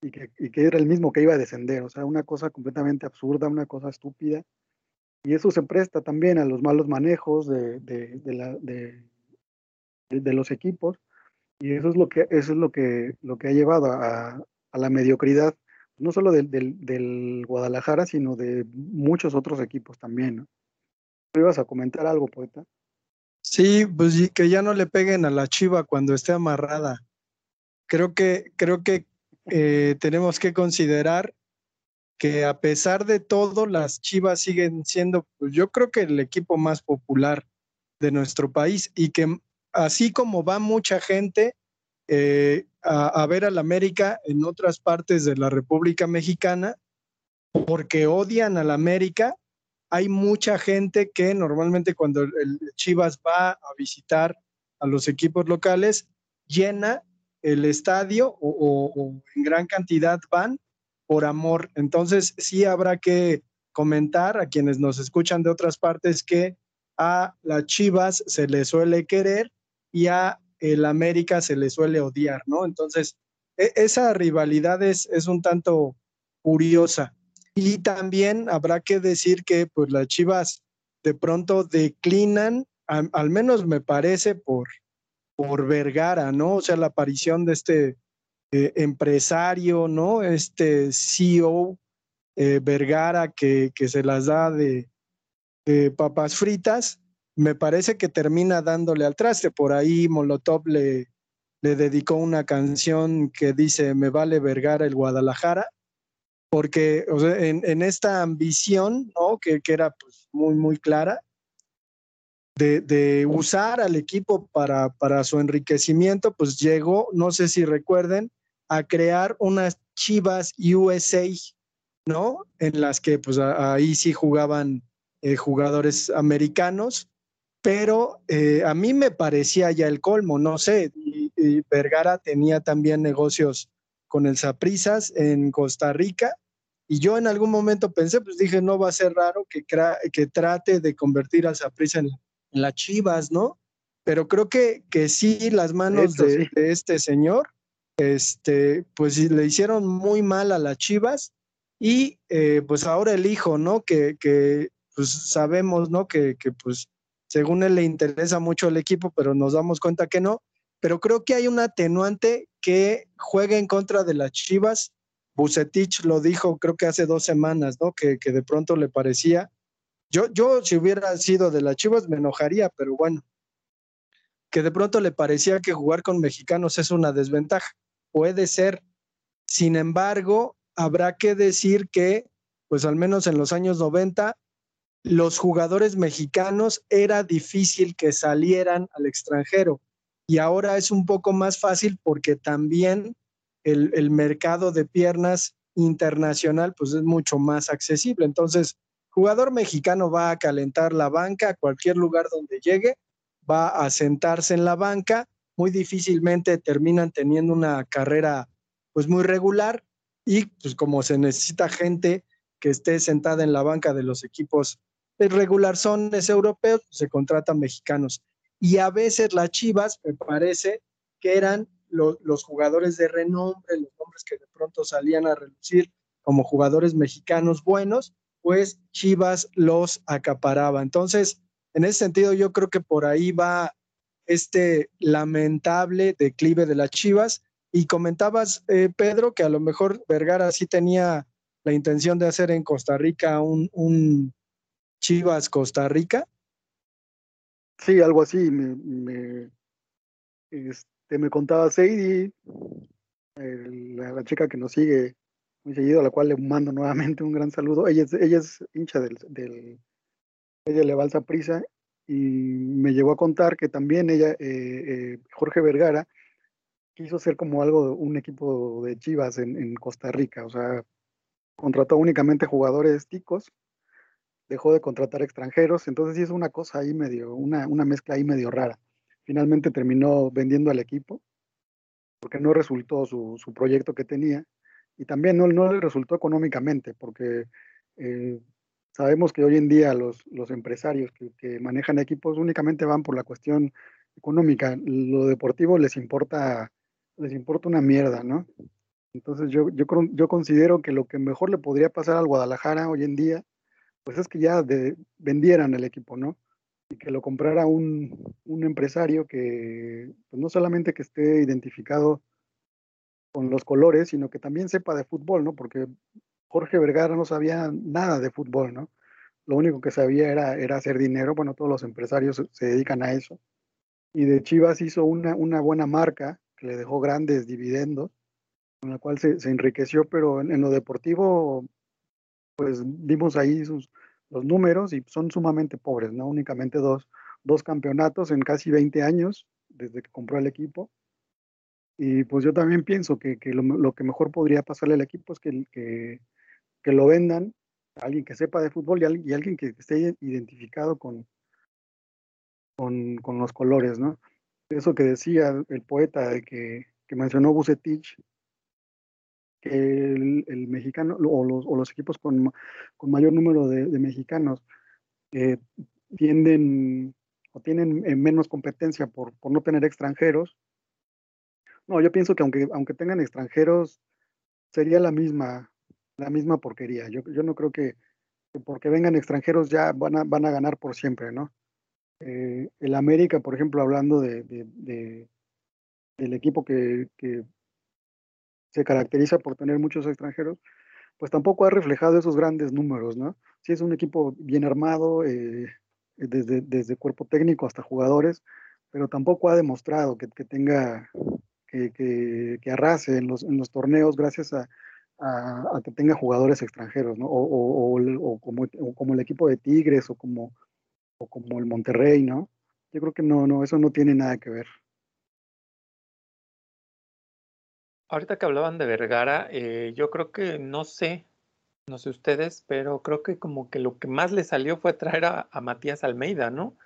Y que, y que era el mismo que iba a descender, o sea, una cosa completamente absurda, una cosa estúpida. Y eso se presta también a los malos manejos de, de, de, los equipos y eso es lo que eso es lo que lo que ha llevado a, la mediocridad no solo del, del, Guadalajara sino de muchos otros equipos también. ¿Tú ibas a comentar algo poeta sí pues que ya no le peguen a la chiva cuando esté amarrada creo que creo que eh, tenemos que considerar que a pesar de todo las chivas siguen siendo pues yo creo que el equipo más popular de nuestro país y que así como va mucha gente eh, a, a, ver al América en otras partes de la República Mexicana, porque odian al América, hay mucha gente que normalmente cuando el Chivas va a visitar a los equipos locales, llena el estadio o, en gran cantidad van por amor. Entonces sí habrá que comentar a quienes nos escuchan de otras partes que a las Chivas se le suele querer y a el América se le suele odiar, ¿no? Entonces, e- esa rivalidad es, es un tanto curiosa. Y también habrá que decir que pues las Chivas de pronto declinan, al menos me parece, por, por Vergara, ¿no? O sea, la aparición de este eh, empresario, ¿no? Este CEO eh, Vergara que, que se las da de, papas fritas, me parece que termina dándole al traste. Por ahí Molotov le, le dedicó una canción que dice Me vale Vergara el Guadalajara, porque en, en, esta ambición, ¿no? que, que era pues, muy, muy clara, de, usar al equipo para, para, su enriquecimiento, pues llegó, no sé si recuerden, a crear unas Chivas USA, ¿no? En las que pues ahí sí jugaban eh, jugadores americanos, pero eh, a mí me parecía ya el colmo, no sé, y Vergara tenía también negocios con el Saprisas en Costa Rica, y yo en algún momento pensé, pues dije, no va a ser raro que, que trate de convertir al Saprissa en, en las Chivas, ¿no? Pero creo que, que sí, las manos Eso de, sí. de este señor, este, pues le hicieron muy mal a las Chivas, y eh, pues ahora el hijo, ¿no? Que, que pues sabemos, ¿no? Que, que pues según él le interesa mucho el equipo, pero nos damos cuenta que no. Pero creo que hay un atenuante que juega en contra de las Chivas. Bucetich lo dijo, creo que hace dos semanas, ¿no? Que, que de pronto le parecía. Yo, yo, si hubiera sido de las Chivas, me enojaría, pero bueno, que de pronto le parecía que jugar con mexicanos es una desventaja. Puede ser. Sin embargo, habrá que decir que, pues al menos en los años 90, los jugadores mexicanos era difícil que salieran al extranjero y ahora es un poco más fácil porque también el, el, mercado de piernas internacional pues es mucho más accesible. Entonces, jugador mexicano va a calentar la banca a cualquier lugar donde llegue, va a sentarse en la banca, muy difícilmente terminan teniendo una carrera pues muy regular y pues como se necesita gente que esté sentada en la banca de los equipos regular sones europeos, pues se contratan mexicanos. Y a veces las Chivas, me parece, que eran lo, los jugadores de renombre, los nombres que de pronto salían a relucir como jugadores mexicanos buenos, pues Chivas los acaparaba. Entonces, en ese sentido, yo creo que por ahí va este lamentable declive de las Chivas. Y comentabas, eh, Pedro, que a lo mejor Vergara sí tenía la intención de hacer en Costa Rica un, Chivas Costa Rica. Sí, algo así. Me, me, este, contaba el, la, la, chica que nos sigue muy seguido, a la cual le mando nuevamente un gran saludo. Ella es, ella es hincha del, del ella le balsa prisa y me llegó a contar que también ella, eh, eh, Jorge Vergara, quiso hacer como algo, un equipo de Chivas en, en Costa Rica, o sea, contrató únicamente jugadores ticos dejó de contratar extranjeros, entonces sí es una cosa ahí medio, una, una mezcla ahí medio rara. Finalmente terminó vendiendo al equipo porque no resultó su, su proyecto que tenía y también no, no, le resultó económicamente porque eh, sabemos que hoy en día los, los empresarios que, que, manejan equipos únicamente van por la cuestión económica, lo deportivo les importa, les importa una mierda, ¿no? Entonces yo, yo, yo considero que lo que mejor le podría pasar al Guadalajara hoy en día pues es que ya de, vendieran el equipo, ¿no? Y que lo comprara un, un empresario que pues no solamente que esté identificado con los colores, sino que también sepa de fútbol, ¿no? Porque Jorge Vergara no sabía nada de fútbol, ¿no? Lo único que sabía era, era hacer dinero, bueno, todos los empresarios se, dedican a eso. Y de Chivas hizo una, una, buena marca que le dejó grandes dividendos, con la cual se, se enriqueció, pero en, en lo deportivo pues vimos ahí sus, los números y son sumamente pobres, ¿no? Únicamente dos, dos campeonatos en casi 20 años desde que compró el equipo. Y pues yo también pienso que, que lo, que mejor podría pasarle al equipo es que, que, que lo vendan a alguien que sepa de fútbol y, alguien que esté identificado con, con, con, los colores, ¿no? Eso que decía el poeta de que, que mencionó Bucetich, que el, el, mexicano o los, o los equipos con, con mayor número de, de mexicanos eh, tienden o tienen eh, menos competencia por, por no tener extranjeros. No, yo pienso que aunque, aunque tengan extranjeros, sería la misma, la misma porquería. Yo, yo no creo que, que porque vengan extranjeros ya van a, van a ganar por siempre, ¿no? Eh, el América, por ejemplo, hablando de, de- de- del equipo que, se caracteriza por tener muchos extranjeros, pues tampoco ha reflejado esos grandes números, ¿no? Sí es un equipo bien armado, eh, desde, desde cuerpo técnico hasta jugadores, pero tampoco ha demostrado que tenga, que, que, que arrase en los, en los torneos gracias a, a, que tenga jugadores extranjeros, ¿no? O, o- o como, como el equipo de Tigres o como, o como el Monterrey, ¿no? Yo creo que no, no, eso no tiene nada que ver. Ahorita que hablaban de Vergara, eh, yo creo que no sé, no sé ustedes, pero creo que como que lo que más le salió fue traer a, a Matías Almeida, ¿no?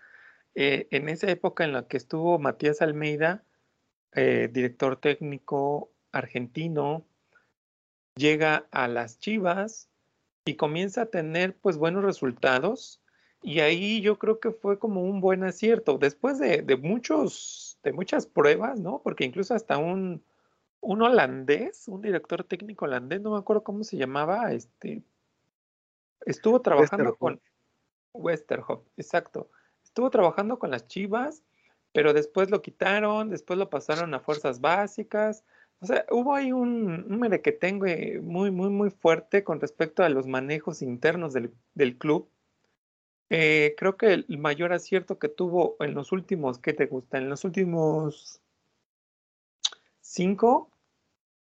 Eh, en esa época en la que estuvo Matías Almeida, eh, director técnico argentino, llega a las Chivas y comienza a tener pues buenos resultados y ahí yo creo que fue como un buen acierto después de, de muchos de muchas pruebas, ¿no? Porque incluso hasta un un holandés, un director técnico holandés, no me acuerdo cómo se llamaba, este estuvo trabajando Westerhoff. con Westerhoff, exacto. Estuvo trabajando con las Chivas, pero después lo quitaron, después lo pasaron a fuerzas básicas. O sea, hubo ahí un, un merequetengue muy, muy, muy fuerte con respecto a los manejos internos del, del club. Eh, creo que el mayor acierto que tuvo en los últimos, ¿qué te gusta? En los últimos cinco,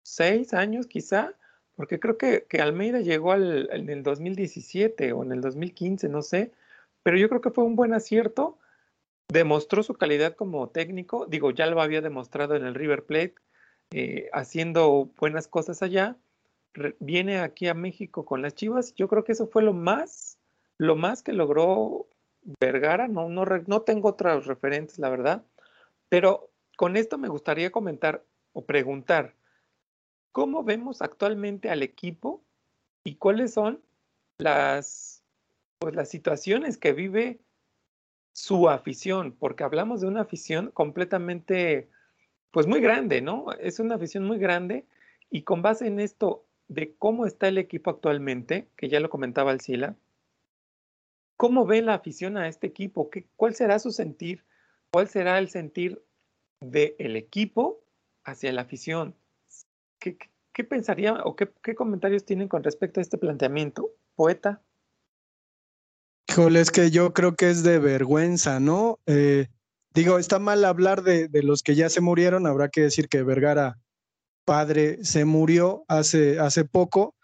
seis años quizá, porque creo que, que Almeida llegó al, en el 2017 o en el 2015, no sé, pero yo creo que fue un buen acierto, demostró su calidad como técnico, digo, ya lo había demostrado en el River Plate, eh, haciendo buenas cosas allá, viene aquí a México con las Chivas, yo creo que eso fue lo más, lo más que logró Vergara, no, no, no tengo otros referentes, la verdad, pero con esto me gustaría comentar o preguntar, ¿cómo vemos actualmente al equipo y cuáles son las, pues, las situaciones que vive su afición? Porque hablamos de una afición completamente, pues muy grande, ¿no? Es una afición muy grande y con base en esto de cómo está el equipo actualmente, que ya lo comentaba el Sila, ¿cómo ve la afición a este equipo? ¿Qué, ¿Cuál será su sentir? ¿Cuál será el sentir del equipo hacia la afición? ¿Qué, qué, qué pensaría o qué, qué comentarios tienen con respecto a este planteamiento? Poeta. Híjole, es que yo creo que es de vergüenza, ¿no? Eh, digo, está mal hablar de, los que ya se murieron, habrá que decir que Vergara, padre, se murió hace, hace poco,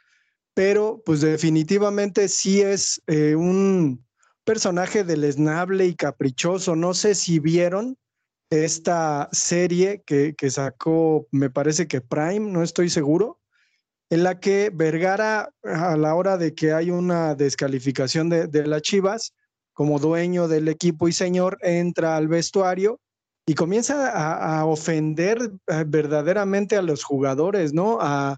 pero pues definitivamente sí es eh, un personaje deleznable y caprichoso. No sé si vieron esta serie que, que sacó, me parece que Prime, no estoy seguro, en la que Vergara, a la hora de que hay una descalificación de, las Chivas, como dueño del equipo y señor, entra al vestuario y comienza a, ofender eh, verdaderamente a los jugadores, ¿no? A,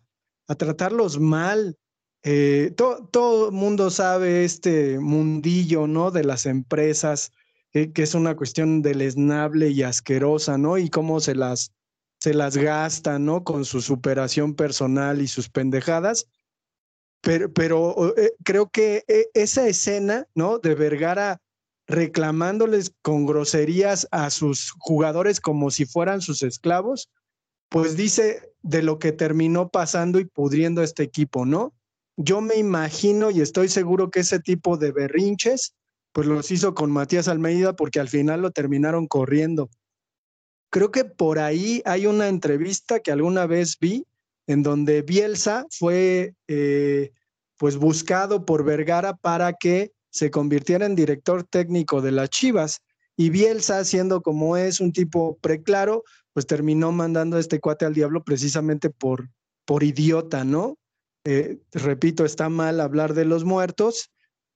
tratarlos mal. Eh, to- todo el mundo sabe este mundillo, ¿no? De las empresas, que, que es una cuestión deleznable y asquerosa, ¿no? Y cómo se las, se las gasta, ¿no? Con su superación personal y sus pendejadas. Pero, pero eh, creo que eh, esa escena, ¿no? De Vergara reclamándoles con groserías a sus jugadores como si fueran sus esclavos, pues dice de lo que terminó pasando y pudriendo este equipo, ¿no? Yo me imagino y estoy seguro que ese tipo de berrinches, pues los hizo con Matías Almeida porque al final lo terminaron corriendo. Creo que por ahí hay una entrevista que alguna vez vi en donde Bielsa fue eh, pues buscado por Vergara para que se convirtiera en director técnico de las Chivas y Bielsa, siendo como es un tipo preclaro, pues terminó mandando este cuate al diablo precisamente por, por idiota, ¿no? Eh, repito, está mal hablar de los muertos,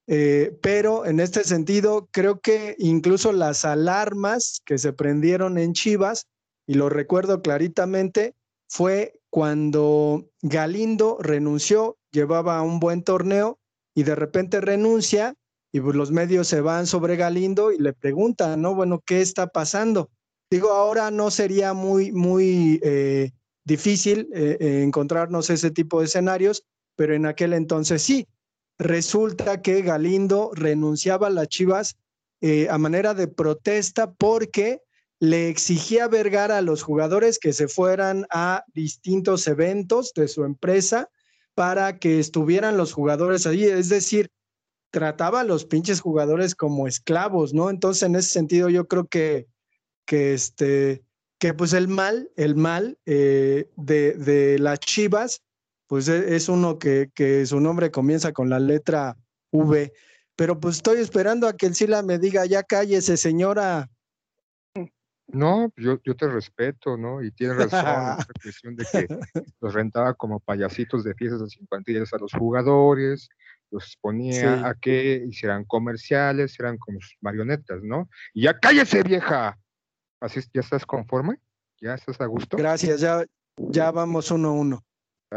eh, pero en este sentido creo que incluso las alarmas que se prendieron en Chivas, y lo recuerdo claritamente, fue cuando Galindo renunció, llevaba un buen torneo y de repente renuncia y pues los medios se van sobre Galindo y le preguntan, ¿no? Bueno, ¿qué está pasando? Digo, ahora no sería muy, muy eh, difícil eh, eh, encontrarnos ese tipo de escenarios, pero en aquel entonces sí. Resulta que Galindo renunciaba a las Chivas eh, a manera de protesta porque le exigía Vergara a los jugadores que se fueran a distintos eventos de su empresa para que estuvieran los jugadores allí. Es decir, trataba a los pinches jugadores como esclavos, ¿no? Entonces, en ese sentido, yo creo que, que este, que pues el mal, el mal eh, de, de las Chivas, pues e- es uno que, que su nombre comienza con la letra V. Pero pues estoy esperando a que el Sila me diga, ya cállese, señora. No, yo, yo te respeto, ¿no? Y tienes razón, esta cuestión de que los rentaba como payasitos de fiestas infantiles a los jugadores, los ponía Sí. a que hicieran comerciales, eran como sus marionetas, ¿no? Y ya cállese, vieja. Así ¿ya estás conforme? ¿Ya estás a gusto? Gracias, ya, ya vamos uno a uno.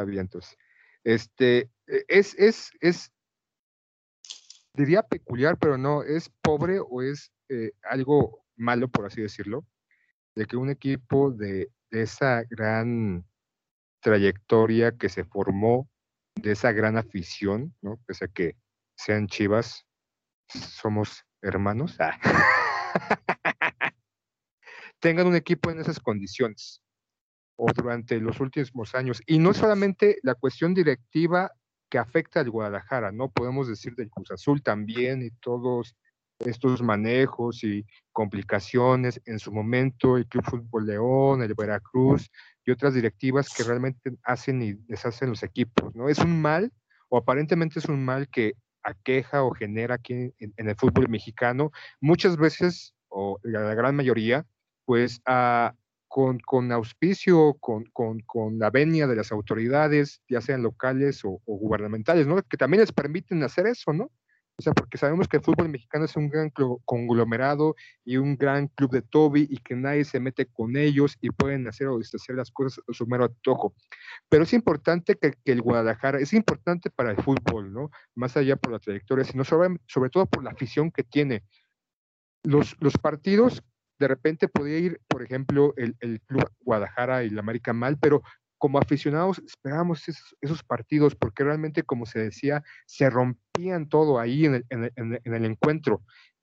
Entonces. Este, e- es, es, es, diría peculiar, pero no, es pobre o es eh, algo malo, por así decirlo, de que un equipo de, de esa gran trayectoria que se formó, de esa gran afición, ¿no? Pese a que sean chivas, somos hermanos, ah, tengan un equipo en esas condiciones o durante los últimos años. Y no solamente la cuestión directiva que afecta al Guadalajara, ¿no? Podemos decir del Cruz Azul también y todos estos manejos y complicaciones en su momento, el Club Fútbol León, el Veracruz y otras directivas que realmente hacen y deshacen los equipos, ¿no? Es un mal, o aparentemente es un mal que aqueja o genera aquí en, en el fútbol mexicano, muchas veces, o la, gran mayoría, pues a, con, con, auspicio, con, con, con, la venia de las autoridades, ya sean locales o, o, gubernamentales, ¿no? Que también les permiten hacer eso, ¿no? O sea, porque sabemos que el fútbol mexicano es un gran conglomerado y un gran club de Toby y que nadie se mete con ellos y pueden hacer o deshacer las cosas a su mero antojo. Pero es importante que, que, el Guadalajara, es importante para el fútbol, ¿no? Más allá por la trayectoria, sino sobre, sobre todo por la afición que tiene. Los, los partidos de repente podía ir, por ejemplo, el, el Club Guadalajara y la América mal, pero como aficionados esperábamos esos, esos, partidos porque realmente, como se decía, se rompían todo ahí en el, en, el, en el, encuentro,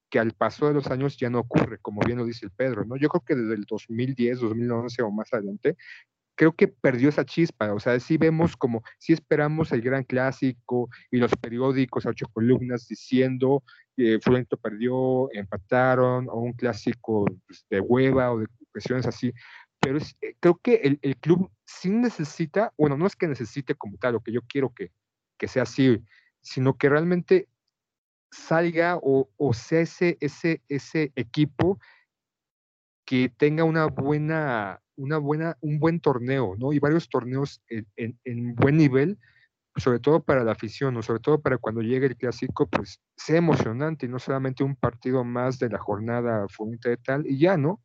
que al paso de los años ya no ocurre, como bien lo dice el Pedro, ¿no? Yo creo que desde el 2010, 2011 o más adelante, creo que perdió esa chispa, o sea, sí vemos como, sí esperamos el gran clásico y los periódicos, ocho columnas diciendo eh, Fulento perdió, empataron, o un clásico pues, de hueva o de cuestiones así, pero es, eh, creo que el, el, club sí necesita, bueno, no es que necesite como tal, lo que yo quiero que, que sea así, sino que realmente salga o, o sea ese, ese, ese equipo que tenga una buena, una buena, un buen torneo, ¿no? Y varios torneos en, en, en buen nivel, sobre todo para la afición, o sobre todo para cuando llegue el clásico, pues sea emocionante y no solamente un partido más de la jornada fuente de tal y ya, ¿no?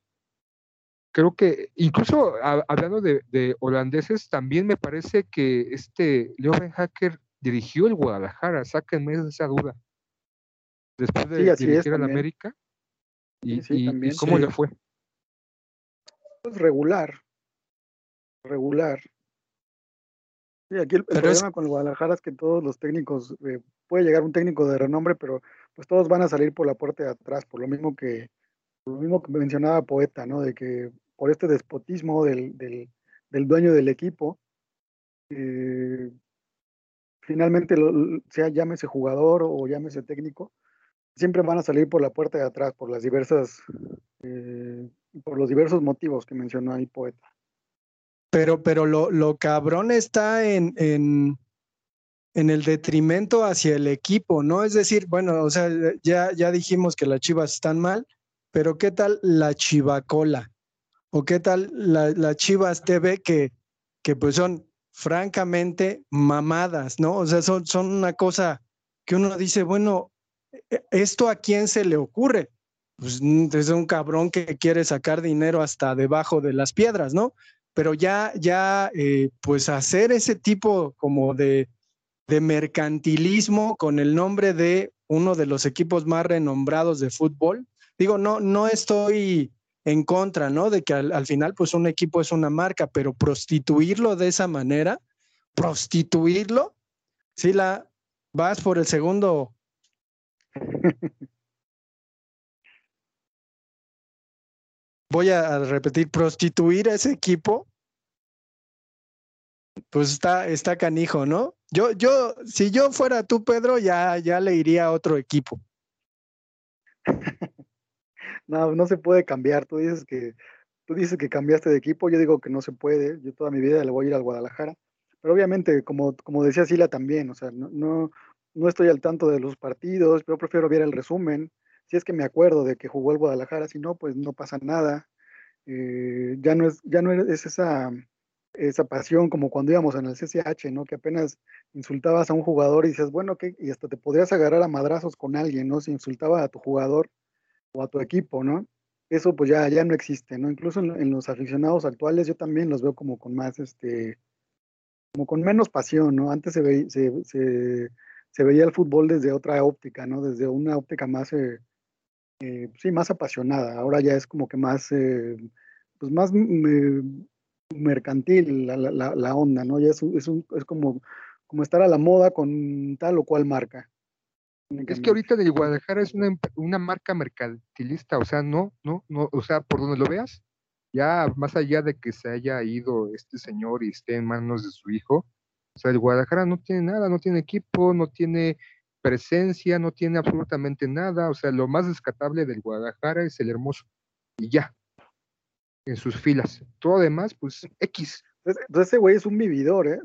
Creo que incluso a, hablando de, de, holandeses, también me parece que este Leo Ben Hacker dirigió el Guadalajara, sáquenme esa duda. Después de sí, dirigir al América. Y, sí, sí, y, y cómo le fue? Pues regular. Regular. Sí, aquí el, el problema es... con el Guadalajara es que todos los técnicos, eh, puede llegar un técnico de renombre, pero pues todos van a salir por la puerta de atrás, por lo mismo que, por lo mismo que mencionaba Poeta, ¿no? De que por este despotismo del, del, del dueño del equipo, eh, finalmente, lo, sea llámese jugador o llámese técnico, siempre van a salir por la puerta de atrás, por las diversas, eh, por los diversos motivos que mencionó ahí Poeta. Pero, pero lo, lo cabrón está en, en, en, el detrimento hacia el equipo, ¿no? Es decir, bueno, o sea, ya, ya dijimos que las chivas están mal, pero ¿qué tal la chivacola? ¿O qué tal la, la chivas TV que, que pues son francamente mamadas, ¿no? O sea, son, son una cosa que uno dice, bueno, ¿esto a quién se le ocurre? Pues es un cabrón que quiere sacar dinero hasta debajo de las piedras, ¿no? Pero ya, ya, eh, pues hacer ese tipo como de, de, mercantilismo con el nombre de uno de los equipos más renombrados de fútbol. Digo, no, no estoy en contra, ¿no? De que al, al final, pues un equipo es una marca, pero prostituirlo de esa manera, prostituirlo, si la vas por el segundo. Voy a repetir, prostituir a ese equipo, pues está, está canijo, ¿no? Yo, yo, si yo fuera tú, Pedro, ya, ya le iría a otro equipo. No, no se puede cambiar. Tú dices que tú dices que cambiaste de equipo, yo digo que no se puede. Yo toda mi vida le voy a ir al Guadalajara. Pero obviamente, como, como decía Sila también, o sea, no, no, no estoy al tanto de los partidos, pero prefiero ver el resumen. Si es que me acuerdo de que jugó el Guadalajara, si no, pues no pasa nada. Eh, ya no es, ya no es esa, esa pasión como cuando íbamos en el CCH, ¿no? Que apenas insultabas a un jugador y dices, bueno, que y hasta te podrías agarrar a madrazos con alguien, ¿no? Si insultaba a tu jugador o a tu equipo, ¿no? Eso pues ya, ya no existe, ¿no? Incluso en, los aficionados actuales yo también los veo como con más, este, como con menos pasión, ¿no? Antes se, ve, se, se veía el fútbol desde otra óptica, ¿no? Desde una óptica más, eh, eh, sí, más apasionada. Ahora ya es como que más, eh, pues más me, mercantil la, la, la, onda, ¿no? Ya es, es, un, es como, como estar a la moda con tal o cual marca. Es que ahorita el Guadalajara es una, una marca mercantilista, o sea, no, no, no, o sea, por donde lo veas, ya más allá de que se haya ido este señor y esté en manos de su hijo, o sea, el Guadalajara no tiene nada, no tiene equipo, no tiene presencia, no tiene absolutamente nada, o sea, lo más descatable del Guadalajara es el hermoso, y ya, en sus filas. Todo demás, pues X. Entonces, ese güey es un vividor, ¿eh?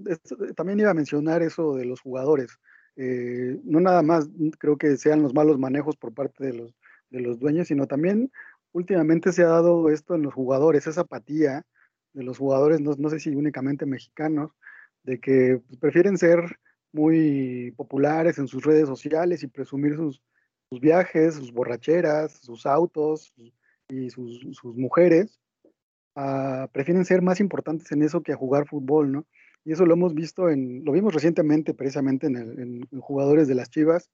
También iba a mencionar eso de los jugadores. Eh, no nada más creo que sean los malos manejos por parte de los, de los dueños, sino también últimamente se ha dado esto en los jugadores, esa apatía de los jugadores, no, no sé si únicamente mexicanos, de que pues, prefieren ser muy populares en sus redes sociales y presumir sus, sus viajes, sus borracheras, sus autos y sus, sus mujeres, uh, prefieren ser más importantes en eso que a jugar fútbol, ¿no? Y eso lo hemos visto en, lo vimos recientemente precisamente en, el, en, en jugadores de las Chivas,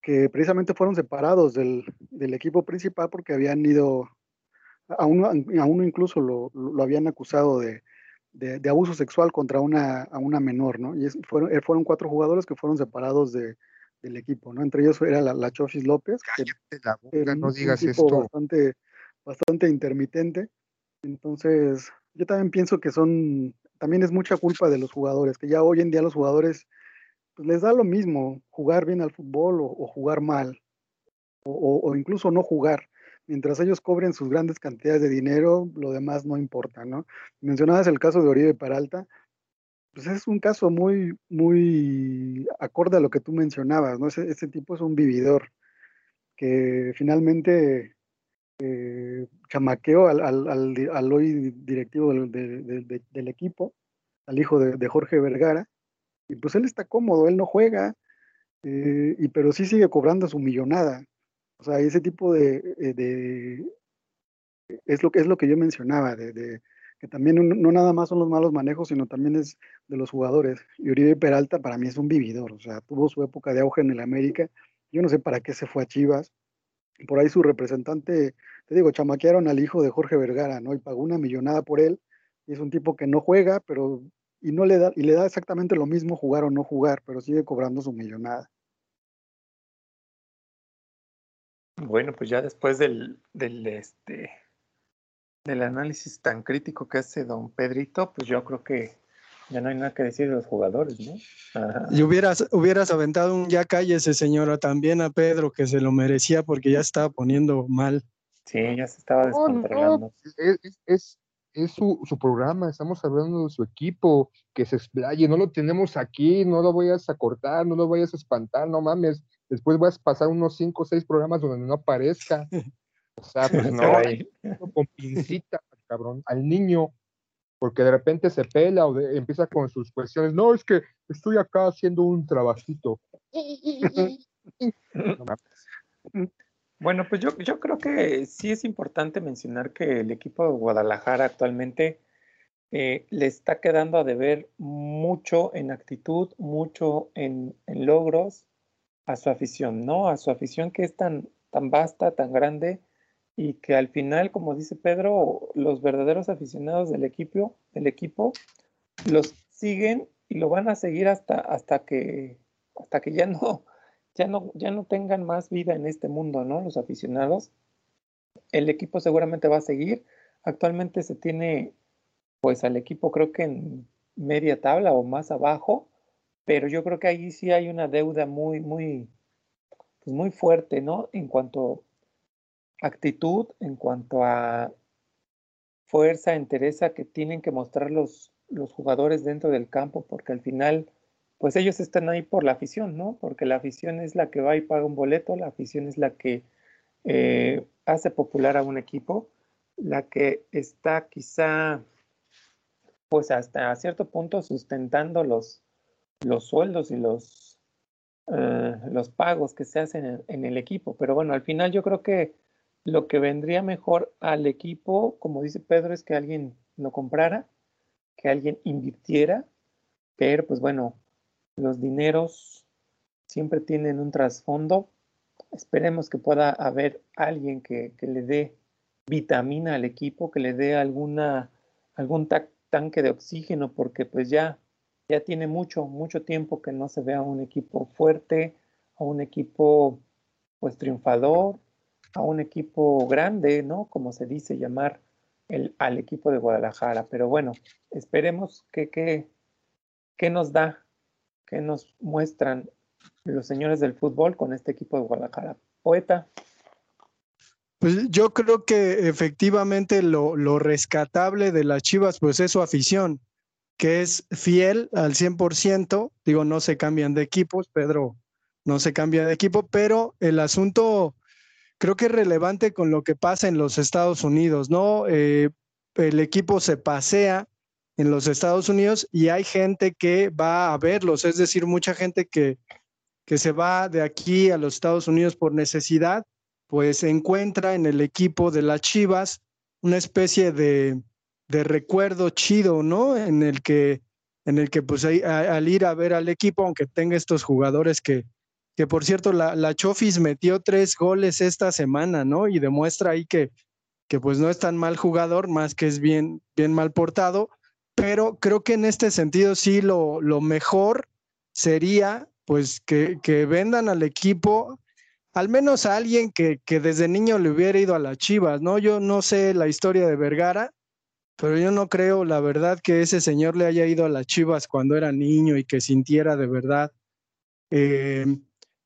que precisamente fueron separados del, del, equipo principal porque habían ido, a uno, a uno incluso lo, lo habían acusado de, de, de, abuso sexual contra una, a una menor, ¿no? Y es, fueron, eh, fueron cuatro jugadores que fueron separados de, del equipo, ¿no? Entre ellos era la, la Chofis López, la boca, no un, digas esto. Bastante, bastante intermitente. Entonces, yo también pienso que son también es mucha culpa de los jugadores, que ya hoy en día los jugadores pues, les da lo mismo jugar bien al fútbol o, o jugar mal, o, incluso no jugar. Mientras ellos cobren sus grandes cantidades de dinero, lo demás no importa, ¿no? Mencionabas el caso de Oribe Peralta, pues es un caso muy, muy acorde a lo que tú mencionabas, ¿no? Ese, tipo es un vividor que finalmente eh, chamaqueó al, al, al, hoy directivo del, de, de, del equipo, al hijo de, de, Jorge Vergara, y pues él está cómodo, él no juega, eh, y, pero sí sigue cobrando su millonada. O sea, ese tipo de, de es, lo, es lo que yo mencionaba, de, que también no, no, nada más son los malos manejos, sino también es de los jugadores. Y Uribe Peralta para mí es un vividor, o sea, tuvo su época de auge en el América, yo no sé para qué se fue a Chivas, por ahí su representante, te digo, chamaquearon al hijo de Jorge Vergara, ¿no? Y pagó una millonada por él, y es un tipo que no juega, pero, y no le da, y le da exactamente lo mismo jugar o no jugar, pero sigue cobrando su millonada. Bueno, pues ya después del, del este del análisis tan crítico que hace don Pedrito, pues yo creo que ya no hay nada que decir de los jugadores, ¿no? Ajá. Y hubieras, hubieras aventado un ya cállese, señora, también a Pedro, que se lo merecía porque ya estaba poniendo mal. Sí, ya se estaba descontrolando. No, no, es, es, es su, su, programa, estamos hablando de su equipo, que se explaye, no lo tenemos aquí, no lo vayas a cortar, no lo vayas a espantar, no mames, después vas a pasar unos cinco o seis programas donde no aparezca. O sea, pues no, con pincita, cabrón, al niño, porque de repente se pela o de, empieza con sus cuestiones. No, es que estoy acá haciendo un trabajito. bueno, pues yo, yo creo que sí es importante mencionar que el equipo de Guadalajara actualmente eh, le está quedando a deber mucho en actitud, mucho en, en logros a su afición, ¿no? A su afición que es tan, tan vasta, tan grande y que al final, como dice Pedro, los verdaderos aficionados del equipo, del equipo los siguen y lo van a seguir hasta, hasta que hasta que ya no, ya no, ya no tengan más vida en este mundo, ¿no? Los aficionados. El equipo seguramente va a seguir. Actualmente se tiene, pues, al equipo creo que en media tabla o más abajo, pero yo creo que ahí sí hay una deuda muy, muy, pues muy fuerte, ¿no? En cuanto a actitud, en cuanto a fuerza, entereza que tienen que mostrar los, los jugadores dentro del campo, porque al final, pues ellos están ahí por la afición, ¿no? Porque la afición es la que va y paga un boleto, la afición es la que eh, hace popular a un equipo, la que está quizá, pues hasta cierto punto sustentando los, los sueldos y los, eh, los pagos que se hacen en, en el equipo. Pero bueno, al final yo creo que lo que vendría mejor al equipo, como dice Pedro, es que alguien lo comprara, que alguien invirtiera, pero pues bueno, los dineros siempre tienen un trasfondo. Esperemos que pueda haber alguien que, que le dé vitamina al equipo, que le dé alguna, algún ta- tanque de oxígeno, porque pues ya, ya tiene mucho, mucho tiempo que no se vea un equipo fuerte, a un equipo pues triunfador, a un equipo grande, ¿no? Como se dice llamar el, al equipo de Guadalajara. Pero bueno, esperemos que nos da, que nos muestran los señores del fútbol con este equipo de Guadalajara. Poeta, Pues yo creo que efectivamente lo, lo rescatable de las Chivas, pues es su afición, que es fiel al 100%. Digo, no se cambian de equipos, Pedro no se cambia de equipo, pero el asunto creo que es relevante con lo que pasa en los Estados Unidos, ¿no? Eh, el equipo se pasea en los Estados Unidos y hay gente que va a verlos, es decir, mucha gente que, que se va de aquí a los Estados Unidos por necesidad pues encuentra en el equipo de las Chivas una especie de, de recuerdo chido, ¿no? En el que, en el que pues ahí, al ir a ver al equipo, aunque tenga estos jugadores que, que por cierto, la, la Chofis metió tres goles esta semana, ¿no? Y demuestra ahí que, que pues no es tan mal jugador, más que es bien, bien mal portado, pero creo que en este sentido sí lo, lo mejor sería pues que, que vendan al equipo al menos a alguien que, que desde niño le hubiera ido a las Chivas, ¿no? Yo no sé la historia de Vergara, pero yo no creo, la verdad, que ese señor le haya ido a las Chivas cuando era niño y que sintiera de verdad eh,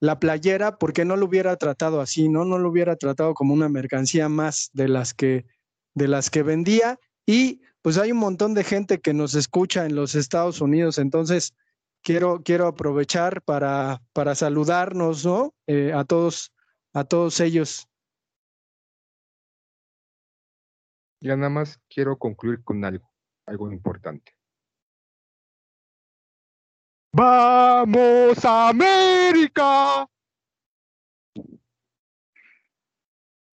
la playera, porque no lo hubiera tratado así, ¿no? No lo hubiera tratado como una mercancía más de las que, de las que vendía. Y pues hay un montón de gente que nos escucha en los Estados Unidos, entonces quiero, quiero aprovechar para, para saludarnos, ¿no? Eh, a todos, a todos ellos. Ya nada más quiero concluir con algo, algo importante. ¡Vamos América!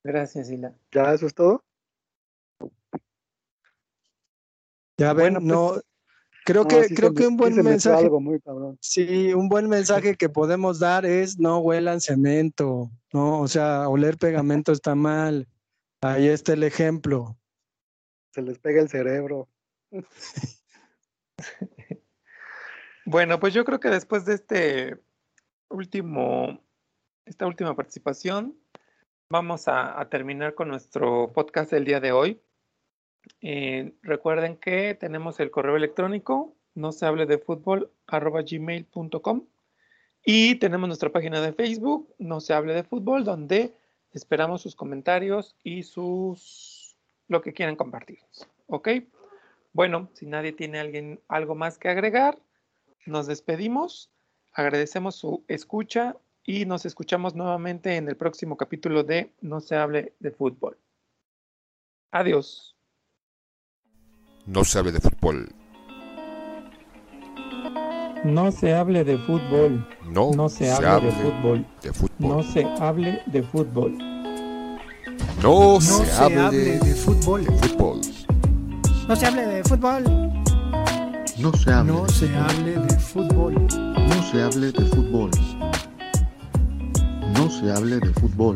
gracias, Sila. ¿Ya eso es todo? Ya ven, Bueno, pues, no, creo No, que, sí creo se que un buen mensaje, algo muy cabrón. sí, un buen mensaje que podemos dar es no huelan cemento, ¿no? O sea, oler pegamento está mal. Ahí está el ejemplo. Se les pega el cerebro. Bueno, pues yo creo que después de este último, esta última participación, vamos a, terminar con nuestro podcast del día de hoy. Eh, recuerden que tenemos el correo electrónico, no se hable de fútbol, arroba gmail.com y tenemos nuestra página de Facebook, no se hable de fútbol, donde esperamos sus comentarios y sus lo que quieran compartir. ¿Ok? Bueno, si nadie tiene alguien, algo más que agregar, nos despedimos, agradecemos su escucha y nos escuchamos nuevamente en el próximo capítulo de No se hable de fútbol. Adiós. No se hable de fútbol. No se hable de fútbol. No, No se hable de fútbol. de fútbol. No se hable de fútbol. No, No se, hable de fútbol. fútbol. No se hable de fútbol. No se hable. No se hable de fútbol. No se hable de fútbol. No se hable de fútbol.